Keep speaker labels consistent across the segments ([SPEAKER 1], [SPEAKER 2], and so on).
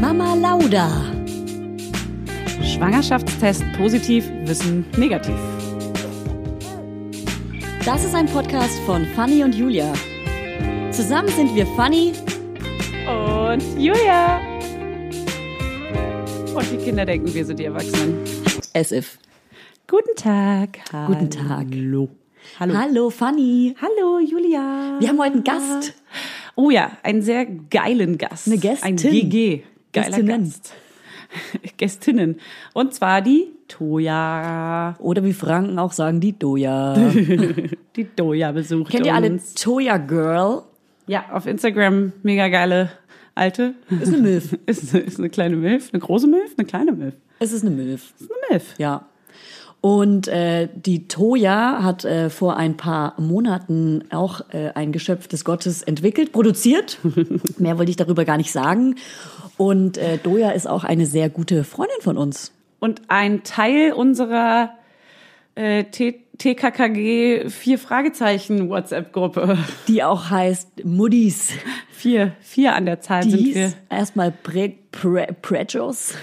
[SPEAKER 1] Mama Lauda.
[SPEAKER 2] Schwangerschaftstest positiv, Wissen negativ.
[SPEAKER 1] Das ist ein Podcast von Fanny und Julia. Zusammen sind wir Fanny
[SPEAKER 2] und Julia. Und die Kinder denken, wir sind die Erwachsenen.
[SPEAKER 1] As if.
[SPEAKER 2] Guten Tag.
[SPEAKER 1] Guten Tag.
[SPEAKER 2] Hallo.
[SPEAKER 1] Hallo. Hallo Fanny.
[SPEAKER 2] Hallo Julia.
[SPEAKER 1] Wir haben heute einen Gast.
[SPEAKER 2] Oh ja, einen sehr geilen Gast.
[SPEAKER 1] Eine Gästin.
[SPEAKER 2] Ein GG. Geiler
[SPEAKER 1] Gästinnen.
[SPEAKER 2] Gast. Gästinnen. Und zwar die Toja.
[SPEAKER 1] Oder wie Franken auch sagen, die Doja.
[SPEAKER 2] Die Toja besucht
[SPEAKER 1] Kennt ihr alle
[SPEAKER 2] uns.
[SPEAKER 1] Toya Girl?
[SPEAKER 2] Ja, auf Instagram mega geile alte.
[SPEAKER 1] Ist eine Milf.
[SPEAKER 2] Ist, ist eine kleine Milf. Eine große Milf? Eine kleine Milf.
[SPEAKER 1] Es ist eine Milf.
[SPEAKER 2] Ist eine Milf.
[SPEAKER 1] Ja. Und äh, die Toya hat äh, vor ein paar Monaten auch äh, ein Geschöpf des Gottes entwickelt, produziert. Mehr wollte ich darüber gar nicht sagen. Und äh, Doja ist auch eine sehr gute Freundin von uns.
[SPEAKER 2] Und ein Teil unserer äh, TKKG vier Fragezeichen WhatsApp-Gruppe.
[SPEAKER 1] Die auch heißt Muddies.
[SPEAKER 2] Vier, vier an der Zahl
[SPEAKER 1] Die
[SPEAKER 2] sind wir.
[SPEAKER 1] erstmal Pre, Pre, Prejos.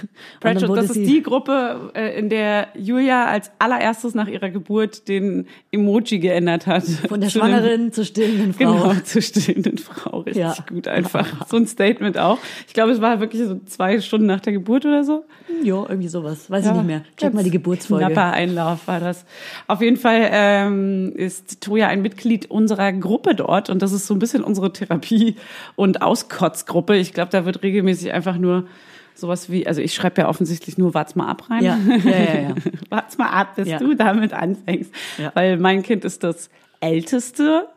[SPEAKER 1] Wurde
[SPEAKER 2] das ist die Gruppe, äh, in der Julia als allererstes nach ihrer Geburt den Emoji geändert hat.
[SPEAKER 1] Von der
[SPEAKER 2] Zu
[SPEAKER 1] Schwangeren zur stillenden Frau.
[SPEAKER 2] Genau, zur stillenden Frau. Richtig
[SPEAKER 1] Ja.
[SPEAKER 2] gut einfach. So ein Statement auch. Ich glaube, es war wirklich so zwei Stunden nach der Geburt oder so.
[SPEAKER 1] Ja, irgendwie sowas. Weiß ich nicht mehr. Check mal die Geburtsfolge.
[SPEAKER 2] Knapper Einlauf war das. Auf jeden Fall ähm, ist Toja ein Mitglied unserer Gruppe dort und das ist so ein bisschen unsere Therapie- und Auskotzgruppe. Ich glaube, da wird regelmäßig einfach nur sowas wie, also ich schreibe ja offensichtlich nur Wart's mal ab rein.
[SPEAKER 1] Ja, ja, ja, ja.
[SPEAKER 2] Wart's mal ab, bis
[SPEAKER 1] Ja.
[SPEAKER 2] du damit anfängst.
[SPEAKER 1] Ja.
[SPEAKER 2] Weil mein Kind ist das älteste.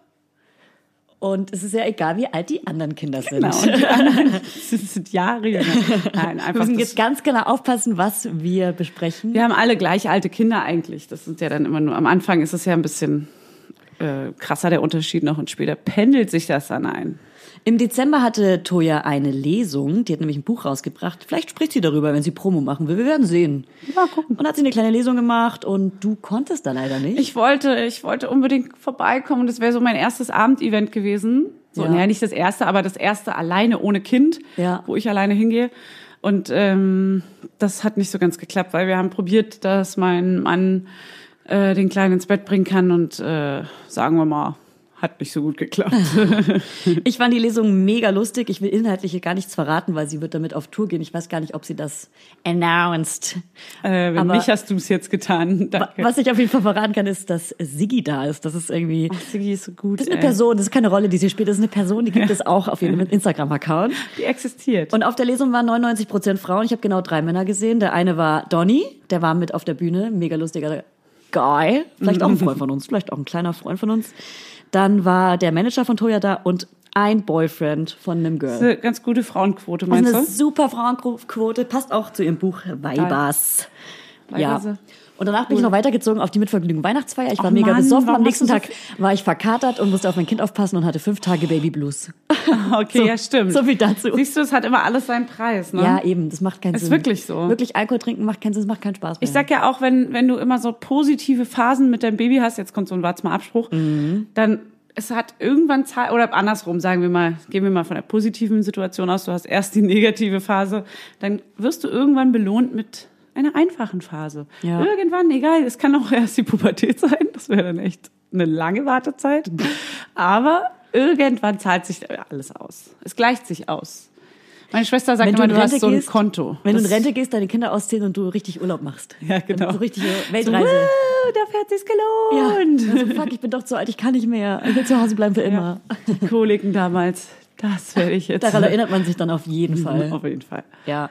[SPEAKER 1] Und es ist ja egal, wie alt die anderen Kinder sind.
[SPEAKER 2] Genau. Und die anderen sind Jahre jünger. Nein,
[SPEAKER 1] Wir
[SPEAKER 2] einfach
[SPEAKER 1] müssen
[SPEAKER 2] das,
[SPEAKER 1] jetzt ganz genau aufpassen, was wir besprechen.
[SPEAKER 2] Wir haben alle gleich alte Kinder eigentlich. Das sind ja dann immer nur, am Anfang ist es ja ein bisschen äh, krasser der Unterschied noch und später pendelt sich das dann ein.
[SPEAKER 1] Im Dezember hatte Toja eine Lesung, die hat nämlich ein Buch rausgebracht. Vielleicht spricht sie darüber, wenn sie Promo machen will. Wir werden sehen.
[SPEAKER 2] Mal gucken.
[SPEAKER 1] Und hat sie eine kleine Lesung gemacht und du konntest da leider nicht.
[SPEAKER 2] Ich wollte, ich wollte unbedingt vorbeikommen. Das wäre so mein erstes Abendevent gewesen. So,
[SPEAKER 1] Ja.
[SPEAKER 2] naja, nicht das erste, aber das erste alleine ohne Kind,
[SPEAKER 1] Ja.
[SPEAKER 2] wo ich alleine hingehe. Und ähm, das hat nicht so ganz geklappt, weil wir haben probiert, dass mein Mann äh, den Kleinen ins Bett bringen kann und äh, sagen wir mal, hat nicht so gut geklappt.
[SPEAKER 1] Ich fand die Lesung mega lustig. Ich will inhaltlich hier gar nichts verraten, weil sie wird damit auf Tour gehen. Ich weiß gar nicht, ob sie das announced.
[SPEAKER 2] äh, wenn
[SPEAKER 1] Aber-
[SPEAKER 2] nicht, hast du es jetzt getan. Danke.
[SPEAKER 1] Was ich auf jeden Fall verraten kann, ist, dass Siggi da ist. Das ist irgendwie...
[SPEAKER 2] Ach, Siggi ist so gut.
[SPEAKER 1] Das ist eine
[SPEAKER 2] ey.
[SPEAKER 1] Person, das ist keine Rolle, die sie spielt. Das ist eine Person, die gibt es auch auf ihrem Instagram-Account.
[SPEAKER 2] Die existiert.
[SPEAKER 1] Und auf der Lesung waren 99 Prozent Frauen. Ich habe genau drei Männer gesehen. Der eine war Donny, der war mit auf der Bühne, mega lustiger Guy, vielleicht auch ein Freund von uns, vielleicht auch ein kleiner Freund von uns. Dann war der Manager von Toya da und ein Boyfriend von einem
[SPEAKER 2] Das ist
[SPEAKER 1] Girl.
[SPEAKER 2] eine ganz gute Frauenquote,
[SPEAKER 1] Das ist
[SPEAKER 2] meinst
[SPEAKER 1] eine
[SPEAKER 2] du?
[SPEAKER 1] super Frauenquote, passt auch zu ihrem Buch Weibers. Ja. Und danach bin ich noch weitergezogen auf die Mitvergnügen Weihnachtsfeier. Ich war
[SPEAKER 2] Ach
[SPEAKER 1] mega
[SPEAKER 2] Mann,
[SPEAKER 1] besoffen. Am nächsten Tag war ich verkatert und musste auf mein Kind aufpassen und hatte fünf Tage Baby Blues.
[SPEAKER 2] Okay,
[SPEAKER 1] So-
[SPEAKER 2] ja, stimmt.
[SPEAKER 1] so viel dazu.
[SPEAKER 2] Siehst du, es hat immer alles seinen Preis, ne?
[SPEAKER 1] Ja, eben, das macht keinen
[SPEAKER 2] Ist
[SPEAKER 1] Sinn.
[SPEAKER 2] wirklich so.
[SPEAKER 1] Wirklich Alkohol trinken macht keinen Sinn, es macht keinen Spaß mehr.
[SPEAKER 2] Ich sag ja auch, wenn, wenn du immer so positive Phasen mit deinem Baby hast, jetzt kommt so ein Wart's mal Abspruch,
[SPEAKER 1] Mhm.
[SPEAKER 2] dann es hat irgendwann Zeit, oder andersrum, sagen wir mal, gehen wir mal von der positiven Situation aus, du hast erst die negative Phase, dann wirst du irgendwann belohnt mit einer einfachen Phase.
[SPEAKER 1] Ja.
[SPEAKER 2] Irgendwann, egal, es kann auch erst die Pubertät sein, das wäre dann echt eine lange Wartezeit, aber irgendwann zahlt sich alles aus. Es gleicht sich aus. Meine Schwester sagt
[SPEAKER 1] Wenn
[SPEAKER 2] immer, du
[SPEAKER 1] Rente
[SPEAKER 2] hast so ein
[SPEAKER 1] gehst-
[SPEAKER 2] Konto.
[SPEAKER 1] Wenn du in Rente gehst, deine Kinder ausziehen und du richtig Urlaub machst.
[SPEAKER 2] Ja, genau.
[SPEAKER 1] So richtig
[SPEAKER 2] So,
[SPEAKER 1] Weltreise.
[SPEAKER 2] "Wow, dafür hat sich's
[SPEAKER 1] ja.
[SPEAKER 2] gelohnt.
[SPEAKER 1] Also, fuck, ich bin doch zu alt, ich kann nicht mehr. Ich will zu Hause bleiben für immer.
[SPEAKER 2] Die Koliken damals, das werde ich jetzt.
[SPEAKER 1] Daran erinnert man sich dann auf jeden Fall.
[SPEAKER 2] Auf jeden Fall.
[SPEAKER 1] Ja.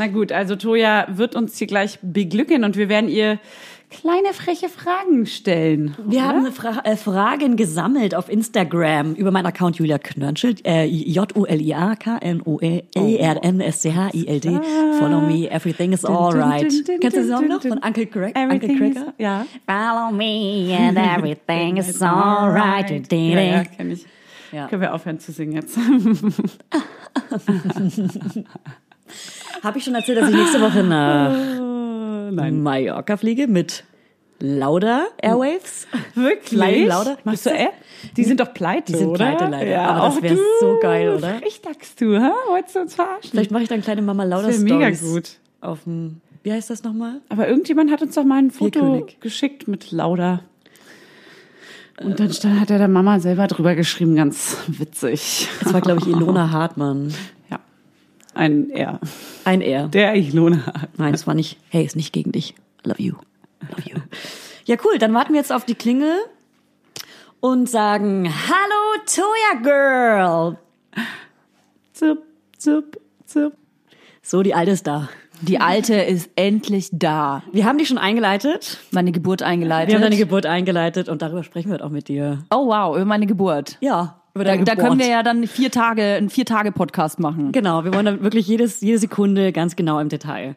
[SPEAKER 2] Na gut, also Toja wird uns hier gleich beglücken und wir werden ihr kleine freche Fragen stellen.
[SPEAKER 1] Wir haben Fra äh, Fragen gesammelt auf Instagram über meinen Account Julia Knörnschild, äh, J-U-L-I-A-K-N-O-E-R-N-S-C-H-I-L-D. Follow me, everything is alright. Kennst du den Song noch von Uncle Craig? Uncle Cracker?
[SPEAKER 2] ja.
[SPEAKER 1] Follow me and everything is alright.
[SPEAKER 2] Ja, ja, kenn ich.
[SPEAKER 1] Ja.
[SPEAKER 2] Können wir aufhören zu singen jetzt?
[SPEAKER 1] Habe ich schon erzählt, dass ich nächste Woche nach
[SPEAKER 2] Nein.
[SPEAKER 1] Mallorca fliege mit Lauda Airwaves?
[SPEAKER 2] Wirklich?
[SPEAKER 1] Lauda?
[SPEAKER 2] Machst du App? Die sind doch pleite,
[SPEAKER 1] Die sind
[SPEAKER 2] oder?
[SPEAKER 1] pleite leider.
[SPEAKER 2] Ja,
[SPEAKER 1] Aber das
[SPEAKER 2] auch
[SPEAKER 1] wär
[SPEAKER 2] du.
[SPEAKER 1] so geil, oder?
[SPEAKER 2] Frech sagst du, hä? Wolltest du uns verarschen?
[SPEAKER 1] Vielleicht mache ich dann kleine Mama Lauda
[SPEAKER 2] wär mega
[SPEAKER 1] Stories
[SPEAKER 2] gut.
[SPEAKER 1] auf dem, wie heißt das nochmal?
[SPEAKER 2] Aber irgendjemand hat uns doch mal ein Foto geschickt mit Lauda. Und dann stand, hat er der Mama selber drüber geschrieben, ganz witzig.
[SPEAKER 1] Das war, glaube ich, Ilona Hartmann.
[SPEAKER 2] Ein R.
[SPEAKER 1] Ein R.
[SPEAKER 2] Der Ilona.
[SPEAKER 1] Nein, es war nicht, hey, ist nicht gegen dich. Love you. Love you. Ja, cool. Dann warten wir jetzt auf die Klingel und sagen, hallo, Toya Girl.
[SPEAKER 2] Zup, zup, zup.
[SPEAKER 1] So, die Alte ist da.
[SPEAKER 3] Die Alte ist endlich da.
[SPEAKER 1] Wir haben dich schon eingeleitet.
[SPEAKER 3] Meine Geburt eingeleitet.
[SPEAKER 1] Wir haben deine Geburt eingeleitet und darüber sprechen wir auch mit dir.
[SPEAKER 3] oh wow, über meine Geburt.
[SPEAKER 1] Ja, über
[SPEAKER 3] Da, da können wir ja dann vier Tage, einen vier Tage Podcast machen.
[SPEAKER 1] Genau, wir wollen dann wirklich jedes, jede Sekunde ganz genau im Detail.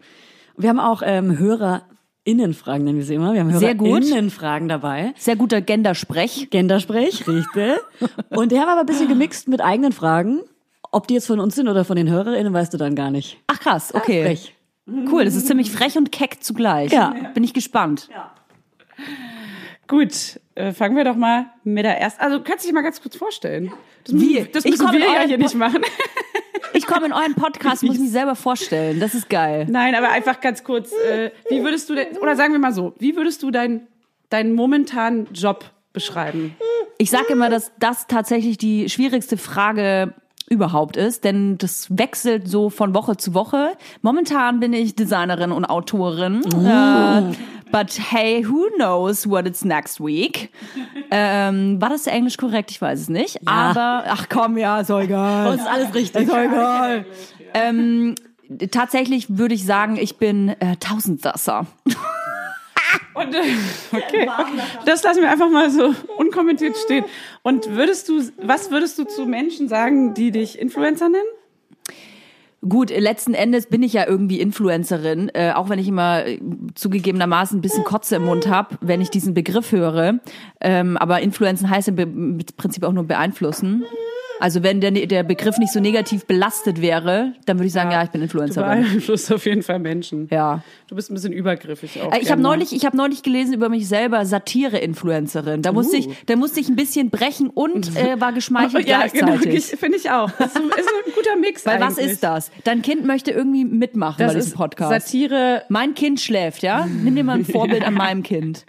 [SPEAKER 1] Wir haben auch ähm, HörerInnenfragen, nennen wir sie immer. Wir haben
[SPEAKER 3] Sehr gut.
[SPEAKER 1] HörerInnenfragen dabei.
[SPEAKER 3] Sehr guter Gendersprech.
[SPEAKER 1] Gendersprech, richtig. Und die haben aber ein bisschen gemixt mit eigenen Fragen. Ob die jetzt von uns sind oder von den HörerInnen, weißt du dann gar nicht.
[SPEAKER 3] Ach krass, okay.
[SPEAKER 1] Frech.
[SPEAKER 3] Cool, das ist ziemlich frech und keck zugleich.
[SPEAKER 1] Ja.
[SPEAKER 3] Bin ich gespannt.
[SPEAKER 2] Gut, äh, fangen wir doch mal mit der ersten. Also, kannst du dich mal ganz kurz vorstellen? Das
[SPEAKER 3] Wie?
[SPEAKER 2] müssen, das
[SPEAKER 3] Ich
[SPEAKER 2] müssen wir ja hier nicht machen.
[SPEAKER 3] Ich komme in euren Podcast, muss mich selber vorstellen. Das ist geil.
[SPEAKER 2] Nein, aber einfach ganz kurz. Äh, wie würdest du, denn, oder sagen wir mal so, wie würdest du deinen deinen momentanen Job beschreiben?
[SPEAKER 3] Ich sage immer, dass das tatsächlich die schwierigste Frage überhaupt ist, denn das wechselt so von Woche zu Woche. Momentan bin ich Designerin und Autorin. Äh, but hey, who knows what it's next week? ähm, war das Englisch korrekt? Ich weiß es nicht. Aber, ach komm, ja, ist doch egal.
[SPEAKER 1] Uns ist alles richtig.
[SPEAKER 3] Ist doch egal. ähm, tatsächlich würde ich sagen, ich bin äh, Tausendsasser.
[SPEAKER 2] Und, äh, okay, das lassen wir einfach mal so unkommentiert stehen. Und würdest du, was würdest du zu Menschen sagen, die dich Influencer nennen?
[SPEAKER 3] Gut, letzten Endes bin ich ja irgendwie Influencerin, äh, auch wenn ich immer äh, zugegebenermaßen ein bisschen Kotze im Mund habe, wenn ich diesen Begriff höre. Ähm, aber Influenzen heißt im, Prinzip auch nur beeinflussen. Also wenn der, der Begriff nicht so negativ belastet wäre, dann würde ich sagen, ja, ich bin
[SPEAKER 2] Du
[SPEAKER 3] Influencerin.
[SPEAKER 2] beeinflusst auf jeden Fall Menschen.
[SPEAKER 3] Ja.
[SPEAKER 2] Du bist ein bisschen übergriffig auch.
[SPEAKER 3] Äh, Ich habe neulich, ich habe neulich gelesen über mich selber Satire-Influencerin. Da musste ich, da musste ich ein bisschen brechen und äh, war geschmeichelt
[SPEAKER 2] ja, genau,
[SPEAKER 3] gleichzeitig.
[SPEAKER 2] finde ich auch. Das ist, ein- guter Mix
[SPEAKER 3] Weil was
[SPEAKER 2] eigentlich.
[SPEAKER 3] ist das? Dein Kind möchte irgendwie mitmachen
[SPEAKER 2] Das
[SPEAKER 3] bei diesem Podcast.
[SPEAKER 2] Satire.
[SPEAKER 3] mein Kind schläft, ja? Nimm dir mal ein Vorbild an meinem Kind.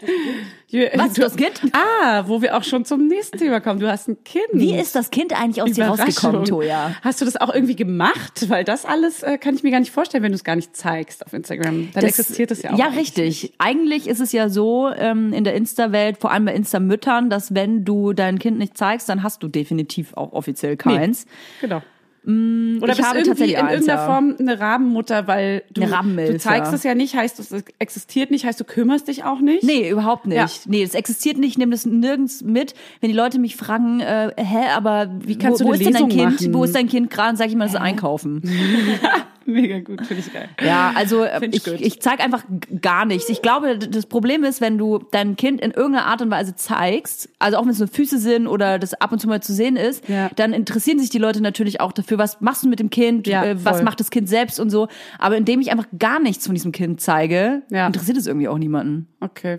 [SPEAKER 3] Was, hast Kind?
[SPEAKER 2] Ah, wo wir auch schon zum nächsten Thema kommen. Du hast ein Kind.
[SPEAKER 3] Wie ist das Kind eigentlich aus dir rausgekommen. Toja?
[SPEAKER 2] Hast du das auch irgendwie gemacht? Weil das alles äh, kann ich mir gar nicht vorstellen, wenn du es gar nicht zeigst auf Instagram. Dann
[SPEAKER 3] Das-
[SPEAKER 2] existiert es ja auch.
[SPEAKER 3] Ja,
[SPEAKER 2] eigentlich
[SPEAKER 3] richtig. Eigentlich ist es ja so ähm, in der Insta-Welt, vor allem bei Insta-Müttern, dass wenn du dein Kind nicht zeigst, dann hast du definitiv auch offiziell keins.
[SPEAKER 2] Genau. Oder
[SPEAKER 3] Mm, ich
[SPEAKER 2] bist
[SPEAKER 3] habe
[SPEAKER 2] irgendwie
[SPEAKER 3] tatsächlich
[SPEAKER 2] in irgendeiner. Form eine Rabenmutter, weil du, du zeigst es ja nicht, heißt es existiert nicht, heißt du kümmerst dich auch nicht.
[SPEAKER 3] Nee, überhaupt nicht.
[SPEAKER 2] Ja.
[SPEAKER 3] Nee, es existiert nicht, nimm das nirgends mit. Wenn die Leute mich fragen, äh, hä, aber wie
[SPEAKER 2] kannst
[SPEAKER 3] wo,
[SPEAKER 2] du
[SPEAKER 3] wo ist denn dein Kind?
[SPEAKER 2] machen?
[SPEAKER 3] Wo ist dein Kind gerade? Sag ich mal, das ist einkaufen.
[SPEAKER 2] Mega gut, finde ich geil.
[SPEAKER 3] Ja, also äh,
[SPEAKER 2] Find ich
[SPEAKER 3] ich, ich zeige einfach gar nichts. Ich glaube, das Problem ist, wenn du dein Kind in irgendeiner Art und Weise zeigst, also auch wenn es nur Füße sind oder das ab und zu mal zu sehen ist,
[SPEAKER 2] Ja.
[SPEAKER 3] dann interessieren sich die Leute natürlich auch dafür, was machst du mit dem Kind,
[SPEAKER 2] Ja,
[SPEAKER 3] äh, was macht das Kind selbst und so. Aber indem ich einfach gar nichts von diesem Kind zeige,
[SPEAKER 2] Ja.
[SPEAKER 3] interessiert es irgendwie auch niemanden.
[SPEAKER 2] Okay.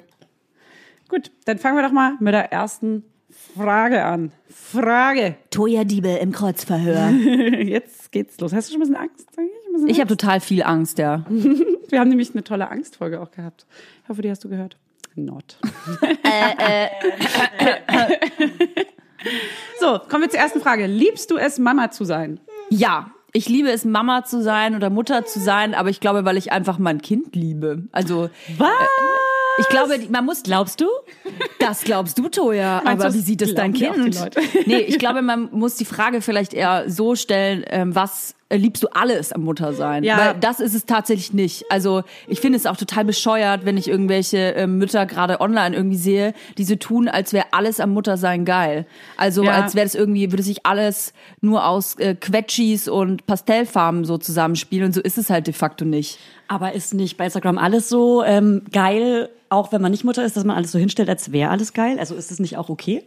[SPEAKER 2] Gut, dann fangen wir doch mal mit der ersten Frage an. Frage.
[SPEAKER 3] Toja Diebel im Kreuzverhör.
[SPEAKER 2] Jetzt geht's los. Hast du schon ein bisschen Angst? Ein bisschen
[SPEAKER 3] Ich habe total viel Angst, ja.
[SPEAKER 2] Wir haben nämlich eine tolle Angstfolge auch gehabt. Ich hoffe, die hast du gehört. Not. so, kommen wir zur ersten Frage. Liebst du es, Mama zu sein?
[SPEAKER 3] Ja, ich liebe es, Mama zu sein oder Mutter zu sein, aber ich glaube, weil ich einfach mein Kind liebe. Also
[SPEAKER 2] Was?
[SPEAKER 3] Ich glaube, man muss. Glaubst du? Das glaubst du, Toja. Aber wie sieht es dein Kind? Nee, ich glaube, man muss die Frage vielleicht eher so stellen, ähm, was liebst du alles am Muttersein?
[SPEAKER 2] Ja.
[SPEAKER 3] Weil das ist es tatsächlich nicht. Also ich finde es auch total bescheuert, wenn ich irgendwelche ähm, Mütter gerade online irgendwie sehe, die so tun, als wäre alles am Muttersein geil. Also
[SPEAKER 2] Ja.
[SPEAKER 3] als wäre das irgendwie, würde sich alles nur aus äh, Quetschis und Pastellfarben so zusammenspielen. Und so ist es halt de facto nicht.
[SPEAKER 1] Aber ist nicht bei Instagram alles so ähm, geil, auch wenn man nicht Mutter ist, dass man alles so hinstellt, als wäre alles geil? Also ist das nicht auch okay?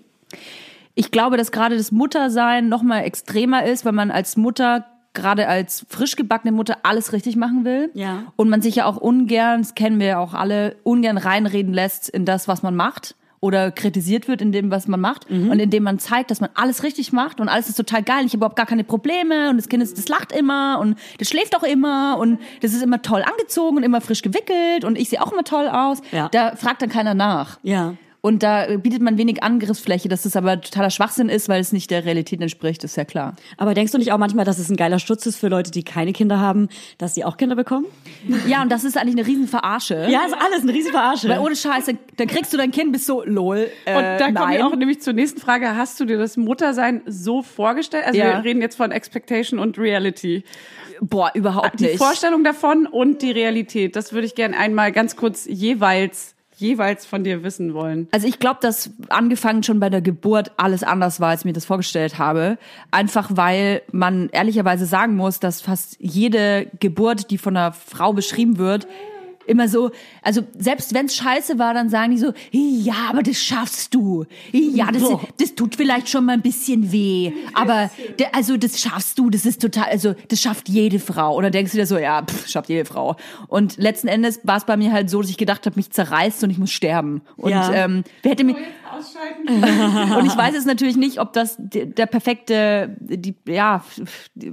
[SPEAKER 3] Ich glaube, dass gerade das Muttersein noch mal extremer ist, weil man als Mutter gerade als frisch gebackene Mutter alles richtig machen will.
[SPEAKER 1] Ja.
[SPEAKER 3] Und man sich ja auch ungern, das kennen wir ja auch alle, ungern reinreden lässt in das, was man macht oder kritisiert wird in dem, was man macht und indem man zeigt, dass man alles richtig macht und alles ist total geil, ich habe überhaupt gar keine Probleme und das Kind ist, das lacht immer und das schläft auch immer und das ist immer toll angezogen und immer frisch gewickelt und ich sehe auch immer toll aus.
[SPEAKER 1] Ja.
[SPEAKER 3] Da fragt dann keiner nach.
[SPEAKER 1] Ja.
[SPEAKER 3] Und da bietet man wenig Angriffsfläche, dass das aber totaler Schwachsinn ist, weil es nicht der Realität entspricht, ist ja klar.
[SPEAKER 1] Aber denkst du nicht auch manchmal, dass es ein geiler Schutz ist für Leute, die keine Kinder haben, dass sie auch Kinder bekommen?
[SPEAKER 3] Ja, und das ist eigentlich eine riesen Verarsche.
[SPEAKER 1] Ja, ist alles eine riesen Verarsche.
[SPEAKER 3] Weil ohne Scheiße, dann kriegst du dein Kind bis so, lol, äh,
[SPEAKER 2] Und da kommen
[SPEAKER 3] nein.
[SPEAKER 2] wir auch nämlich zur nächsten Frage. Hast du dir das Muttersein so vorgestellt? Also
[SPEAKER 3] Ja.
[SPEAKER 2] wir reden jetzt von Expectation und Reality.
[SPEAKER 3] Boah, überhaupt
[SPEAKER 2] Die
[SPEAKER 3] nicht.
[SPEAKER 2] Vorstellung davon und die Realität. Das würde ich gerne einmal ganz kurz jeweils, jeweils von dir wissen wollen.
[SPEAKER 3] Also ich glaube, dass angefangen schon bei der Geburt alles anders war, als ich mir das vorgestellt habe. Einfach weil man ehrlicherweise sagen muss, dass fast jede Geburt, die von einer Frau beschrieben wird, immer so, also selbst wenn's scheiße war, dann sagen die so, ja, aber das schaffst du. Ja, das, das tut vielleicht schon mal ein bisschen weh, aber also das schaffst du, das ist total, also das schafft jede Frau. Und dann denkst du dir so, ja, pff, schafft jede Frau. Und letzten Endes war es bei mir halt so, dass ich gedacht habe, mich zerreißt und ich muss sterben. Und
[SPEAKER 1] Ja.
[SPEAKER 3] ähm, wer hätte mir und ich weiß jetzt natürlich nicht, ob das der, der perfekte, die, ja, die,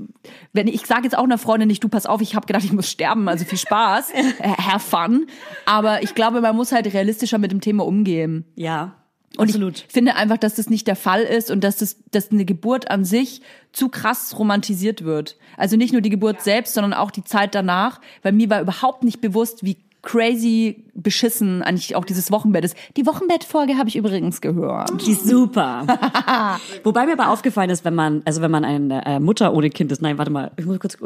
[SPEAKER 3] wenn ich sage jetzt auch einer Freundin nicht, du pass auf, ich habe gedacht, ich muss sterben, also viel Spaß, have fun. Aber ich glaube, man muss halt realistischer mit dem Thema umgehen.
[SPEAKER 1] ja,
[SPEAKER 3] Und
[SPEAKER 1] absolut.
[SPEAKER 3] ich finde einfach, dass das nicht der Fall ist und dass das, dass eine Geburt an sich zu krass romantisiert wird. Also nicht nur die Geburt selbst, sondern auch die Zeit danach, weil mir war überhaupt nicht bewusst, wie crazy beschissen eigentlich auch dieses Wochenbett ist. Die Wochenbettfolge habe ich übrigens gehört.
[SPEAKER 1] Die ist super. Wobei mir aber aufgefallen ist, wenn man, also wenn man eine äh, Mutter ohne Kind ist, nein, warte mal, ich muss kurz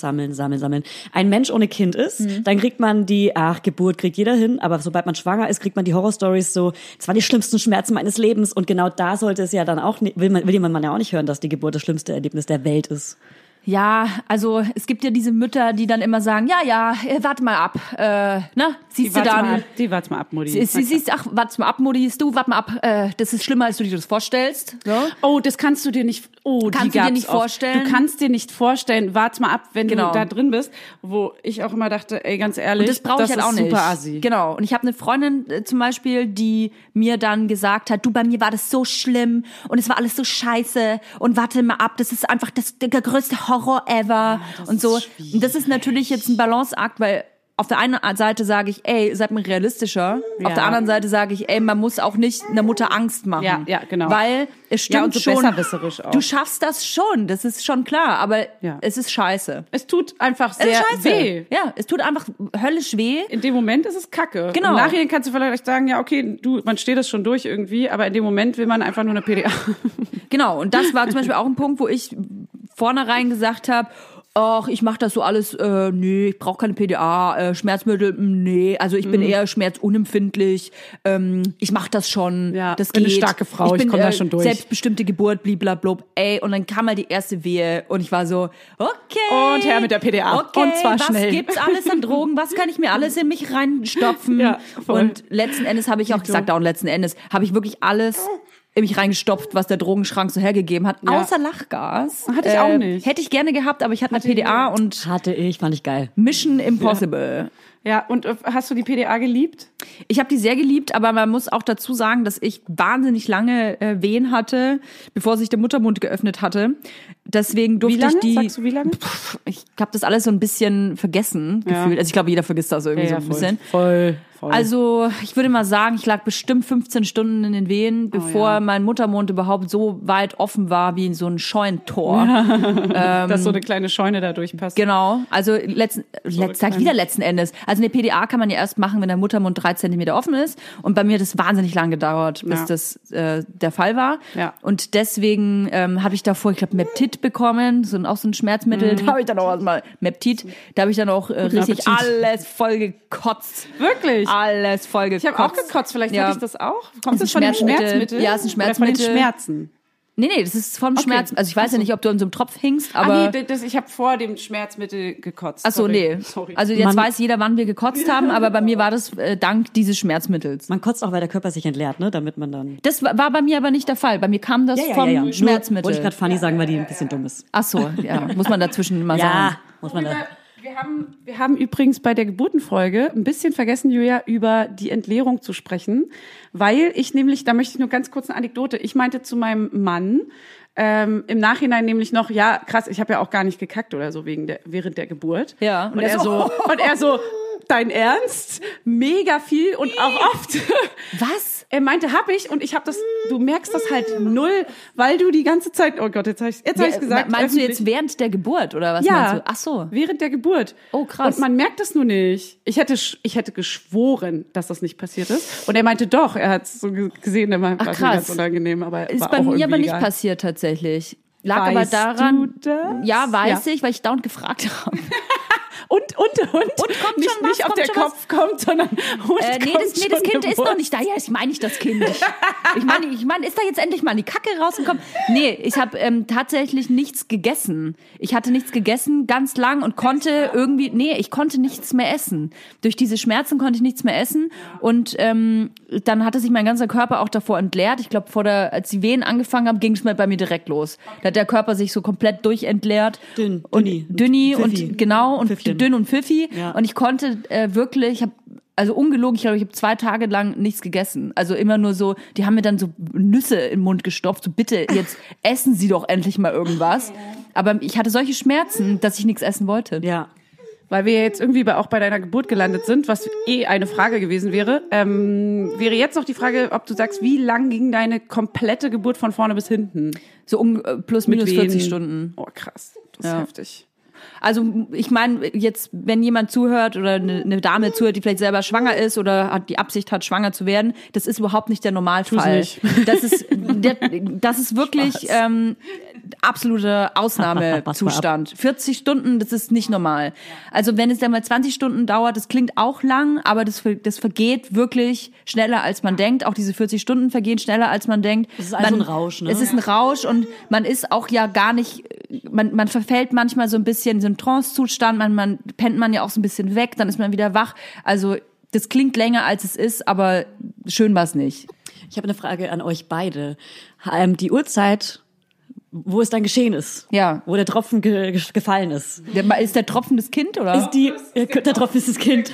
[SPEAKER 1] sammeln, sammeln, sammeln. Ein Mensch ohne Kind ist,
[SPEAKER 3] Mhm.
[SPEAKER 1] dann kriegt man die, ach, Geburt kriegt jeder hin, aber sobald man schwanger ist, kriegt man die Horrorstories so, es waren die schlimmsten Schmerzen meines Lebens und genau da sollte es ja dann auch, will man, will jemand ja auch nicht hören, dass die Geburt das schlimmste Erlebnis der Welt ist.
[SPEAKER 3] Ja, also es gibt ja diese Mütter, die dann immer sagen, ja, ja, äh, warte mal ab, äh, ne, siehst du
[SPEAKER 2] warte mal
[SPEAKER 3] dann,
[SPEAKER 2] ab, die warte mal ab, Mutti.
[SPEAKER 3] sie, sie siehst, ach, warte mal ab, Mutti, du, warte mal ab, äh, das ist schlimmer, als du dir das vorstellst. So.
[SPEAKER 2] Oh, das kannst du dir nicht. Oh,
[SPEAKER 3] Kannst
[SPEAKER 2] die
[SPEAKER 3] du dir nicht
[SPEAKER 2] oft.
[SPEAKER 3] vorstellen?
[SPEAKER 2] Du kannst dir nicht vorstellen. Warte mal ab, wenn
[SPEAKER 3] Genau.
[SPEAKER 2] du da drin bist, wo ich auch immer dachte, ey, ganz ehrlich,
[SPEAKER 3] Und das brauche ich halt
[SPEAKER 2] ist
[SPEAKER 3] auch nicht.
[SPEAKER 2] super assi.
[SPEAKER 3] Genau. Und ich habe eine Freundin äh, zum Beispiel, die mir dann gesagt hat, du, bei mir war das so schlimm und es war alles so scheiße und warte mal ab, das ist einfach das, der größte Horror ever und so. Und das ist natürlich jetzt ein Balanceakt, weil auf der einen Seite sage ich, ey, seid mir realistischer.
[SPEAKER 2] Ja.
[SPEAKER 3] Auf der anderen Seite sage ich, ey, man muss auch nicht einer Mutter Angst machen.
[SPEAKER 2] Ja, ja, genau.
[SPEAKER 3] Weil es stimmt
[SPEAKER 2] Ja, und so
[SPEAKER 3] schon.
[SPEAKER 2] auch.
[SPEAKER 3] Du schaffst das schon, das ist schon klar, aber
[SPEAKER 2] Ja.
[SPEAKER 3] es ist scheiße.
[SPEAKER 2] Es tut einfach sehr weh.
[SPEAKER 3] Ja, es tut einfach höllisch weh.
[SPEAKER 2] In dem Moment ist es kacke.
[SPEAKER 3] Genau.
[SPEAKER 2] Im Nachhinein kannst du vielleicht sagen, ja, okay, du, man steht das schon durch irgendwie, aber in dem Moment will man einfach nur eine PDA.
[SPEAKER 3] Genau, und das war zum Beispiel auch ein Punkt, wo ich vornherein gesagt habe, ach, ich mache das so alles, äh, nee, ich brauche keine PDA, äh, Schmerzmittel, mm, nee, also ich bin
[SPEAKER 2] Mhm.
[SPEAKER 3] eher schmerzunempfindlich, ähm, ich mache das schon,
[SPEAKER 2] Ja,
[SPEAKER 3] das
[SPEAKER 2] bin
[SPEAKER 3] geht.
[SPEAKER 2] eine starke Frau, ich
[SPEAKER 3] bin,
[SPEAKER 2] komm da schon durch.
[SPEAKER 3] Selbstbestimmte Geburt, blablabla, ey, und dann kam mal die erste Wehe und ich war so, okay.
[SPEAKER 2] Und her mit der PDA.
[SPEAKER 3] Okay,
[SPEAKER 2] Und zwar
[SPEAKER 3] was
[SPEAKER 2] schnell.
[SPEAKER 3] gibt's alles an Drogen? Was kann ich mir alles in mich reinstopfen?
[SPEAKER 2] Ja, voll.
[SPEAKER 3] Und letzten Endes habe ich auch gesagt, auch letzten Endes habe ich wirklich alles in mich reingestopft, was der Drogenschrank so hergegeben hat,
[SPEAKER 2] Ja.
[SPEAKER 3] außer Lachgas.
[SPEAKER 2] Hatte ich auch nicht.
[SPEAKER 3] Hätte ich gerne gehabt, aber ich hatte eine PDA und
[SPEAKER 1] Hatte ich, fand ich geil.
[SPEAKER 3] Mission Impossible.
[SPEAKER 2] Ja, und äh, hast du die PDA geliebt?
[SPEAKER 3] Ich habe die sehr geliebt, aber man muss auch dazu sagen, dass ich wahnsinnig lange äh, Wehen hatte, bevor sich der Muttermund geöffnet hatte. Deswegen durfte
[SPEAKER 2] Wie lange?
[SPEAKER 3] ich die.
[SPEAKER 2] Sagst du, wie lange?
[SPEAKER 3] Pff, ich habe das alles so ein bisschen vergessen
[SPEAKER 2] Ja.
[SPEAKER 3] gefühlt. Also ich glaube, jeder vergisst das irgendwie so ein bisschen.
[SPEAKER 2] Voll, voll.
[SPEAKER 3] Also, ich würde mal sagen, ich lag bestimmt 15 Stunden in den Wehen, bevor
[SPEAKER 2] Oh ja.
[SPEAKER 3] mein Muttermund überhaupt so weit offen war wie in so ein Scheunentor.
[SPEAKER 2] dass so eine kleine Scheune da durchpasst.
[SPEAKER 3] Genau. Also, letzten, letzt, sag ich wieder letzten Endes. Also, eine PDA kann man ja erst machen, wenn der Muttermund drei Zentimeter offen ist. Und bei mir hat es wahnsinnig lang gedauert, bis
[SPEAKER 2] Ja.
[SPEAKER 3] das äh, der Fall war.
[SPEAKER 2] Ja.
[SPEAKER 3] Und deswegen ähm, habe ich davor, ich glaube, Meptit bekommen, so ein, auch so ein Schmerzmittel. Da habe ich dann auch erstmal Meptit. Da habe ich dann auch äh, richtig
[SPEAKER 2] Appetit.
[SPEAKER 3] alles voll gekotzt.
[SPEAKER 2] Wirklich?
[SPEAKER 3] Alles voll gekotzt.
[SPEAKER 2] Ich habe auch gekotzt, vielleicht
[SPEAKER 3] Ja.
[SPEAKER 2] hatte ich das auch. Kommt
[SPEAKER 3] Das
[SPEAKER 2] von
[SPEAKER 3] Schmerzmittel.
[SPEAKER 2] Schmerzmittel?
[SPEAKER 3] Ja, es ist ein
[SPEAKER 2] Oder von den
[SPEAKER 3] Schmerzmittel.
[SPEAKER 2] Schmerzen?
[SPEAKER 3] Nee, nee, das ist vom Schmerz. Also ich weiß ja nicht, ob du an so einem Tropf hingst, aber.
[SPEAKER 2] ah, nee, das, ich habe vor dem Schmerzmittel gekotzt.
[SPEAKER 3] Ach so, nee.
[SPEAKER 2] Sorry.
[SPEAKER 3] Also jetzt
[SPEAKER 1] Man-
[SPEAKER 3] weiß jeder, wann wir gekotzt haben, aber bei mir war das äh, dank dieses Schmerzmittels.
[SPEAKER 1] Man kotzt auch, weil der Körper sich entleert, ne? Damit man dann.
[SPEAKER 3] Das war bei mir aber nicht der Fall. Bei mir kam das vom
[SPEAKER 1] Nur
[SPEAKER 3] Schmerzmittel.
[SPEAKER 1] Wollte ich gerade Fanny sagen, weil die ein bisschen dumm ist.
[SPEAKER 3] Ach so, ja, muss man dazwischen mal sagen.
[SPEAKER 1] muss man da.
[SPEAKER 2] Wir haben, wir haben übrigens bei der Geburtenfolge ein bisschen vergessen, Julia, über die Entleerung zu sprechen, weil ich nämlich, da möchte ich nur ganz kurz eine Anekdote. Ich meinte zu meinem Mann ähm, im Nachhinein nämlich noch, ja, krass, ich habe ja auch gar nicht gekackt oder so wegen der, während der Geburt.
[SPEAKER 3] Ja,
[SPEAKER 2] Und, er so, und er so, dein Ernst? Mega viel und auch oft.
[SPEAKER 3] Was?
[SPEAKER 2] Er meinte, hab ich und ich habe das, du merkst das halt null, weil du die ganze Zeit, oh Gott, jetzt habe ich jetzt hab ich's gesagt.
[SPEAKER 3] Meinst du
[SPEAKER 2] öffentlich.
[SPEAKER 3] jetzt während der Geburt oder was
[SPEAKER 2] Ja.
[SPEAKER 3] meinst du? Ach so.
[SPEAKER 2] Während der Geburt.
[SPEAKER 3] Oh, krass.
[SPEAKER 2] Und man merkt das nur nicht. Ich hätte, ich hätte geschworen, dass das nicht passiert ist. Und er meinte doch, er hat es so ge- gesehen, der war
[SPEAKER 3] Ach,
[SPEAKER 2] ganz unangenehm, aber
[SPEAKER 3] Ist bei mir aber nicht
[SPEAKER 2] egal.
[SPEAKER 3] passiert tatsächlich. Lag
[SPEAKER 2] Weißt
[SPEAKER 3] aber daran.
[SPEAKER 2] du das?
[SPEAKER 3] Ja, weiß
[SPEAKER 2] Ja.
[SPEAKER 3] ich, weil ich dauernd gefragt habe.
[SPEAKER 2] Und, und, und.
[SPEAKER 3] Und kommt
[SPEAKER 2] nicht,
[SPEAKER 3] schon was,
[SPEAKER 2] nicht, ob
[SPEAKER 3] kommt
[SPEAKER 2] der
[SPEAKER 3] schon
[SPEAKER 2] Kopf kommt, sondern und
[SPEAKER 3] Äh, nee,
[SPEAKER 2] kommt
[SPEAKER 3] das, nee, das Kind ist noch
[SPEAKER 2] Wurst.
[SPEAKER 3] nicht da. Ja, ich meine nicht das Kind. Ich, ich meine, ich meine, ist da jetzt endlich mal die Kacke rausgekommen? Nee, ich habe ähm, tatsächlich nichts gegessen. Ich hatte nichts gegessen ganz lang und konnte irgendwie, nee, ich konnte nichts mehr essen. Durch diese Schmerzen konnte ich nichts mehr essen und ähm, dann hatte sich mein ganzer Körper auch davor entleert. Ich glaube, vor der, als die Wehen angefangen haben, ging es mir bei mir direkt los. Da hat der Körper sich so komplett durchentleert.
[SPEAKER 1] Dünn,
[SPEAKER 3] und
[SPEAKER 1] dünni,
[SPEAKER 3] dünni
[SPEAKER 1] Pfiffi.
[SPEAKER 3] und genau und. Dünn und pfiffi.
[SPEAKER 1] Ja.
[SPEAKER 3] Und ich konnte äh, wirklich, ich habe also ungelogen, ich glaube, ich habe zwei Tage lang nichts gegessen. Also immer nur so, die haben mir dann so Nüsse im Mund gestopft. So bitte, jetzt essen Sie doch endlich mal irgendwas. Aber ich hatte solche Schmerzen, dass ich nichts essen wollte.
[SPEAKER 1] Ja.
[SPEAKER 2] Weil wir jetzt irgendwie bei, auch bei deiner Geburt gelandet sind, was eh eine Frage gewesen wäre, ähm, wäre jetzt noch die Frage, ob du sagst, wie lang ging deine komplette Geburt von vorne bis hinten?
[SPEAKER 3] So um äh, plus minus
[SPEAKER 2] Mit
[SPEAKER 3] 40
[SPEAKER 2] Wehen?
[SPEAKER 3] Stunden.
[SPEAKER 2] Oh, krass. Das ist
[SPEAKER 3] Ja.
[SPEAKER 2] heftig.
[SPEAKER 3] Also ich meine, jetzt, wenn jemand zuhört oder eine, eine Dame zuhört, die vielleicht selber schwanger ist oder hat die Absicht hat, schwanger zu werden, das ist überhaupt nicht der Normalfall.
[SPEAKER 2] Tu's
[SPEAKER 3] Das ist, der, das ist wirklich ähm, absoluter Ausnahmezustand. 40 Stunden, das ist nicht normal. Also wenn es dann mal 20 Stunden dauert, das klingt auch lang, aber das, das vergeht wirklich schneller, als man denkt. Auch diese 40 Stunden vergehen schneller, als man denkt.
[SPEAKER 1] Es ist also
[SPEAKER 3] man,
[SPEAKER 1] ein Rausch, ne?
[SPEAKER 3] Es ist ein Rausch und man ist auch ja gar nicht, man, man verfällt manchmal so ein bisschen in so einen Trance-Zustand, man, man pennt man ja auch so ein bisschen weg, dann ist man wieder wach. Also das klingt länger als es ist, aber schön war's nicht.
[SPEAKER 1] Ich habe eine Frage an euch beide. Ähm, die Uhrzeit, wo es dann geschehen ist.
[SPEAKER 3] Ja.
[SPEAKER 1] Wo der Tropfen ge ge gefallen ist.
[SPEAKER 3] Der, ist der Tropfen das Kind, oder?
[SPEAKER 1] Ist die, äh, der Tropfen ist das Kind.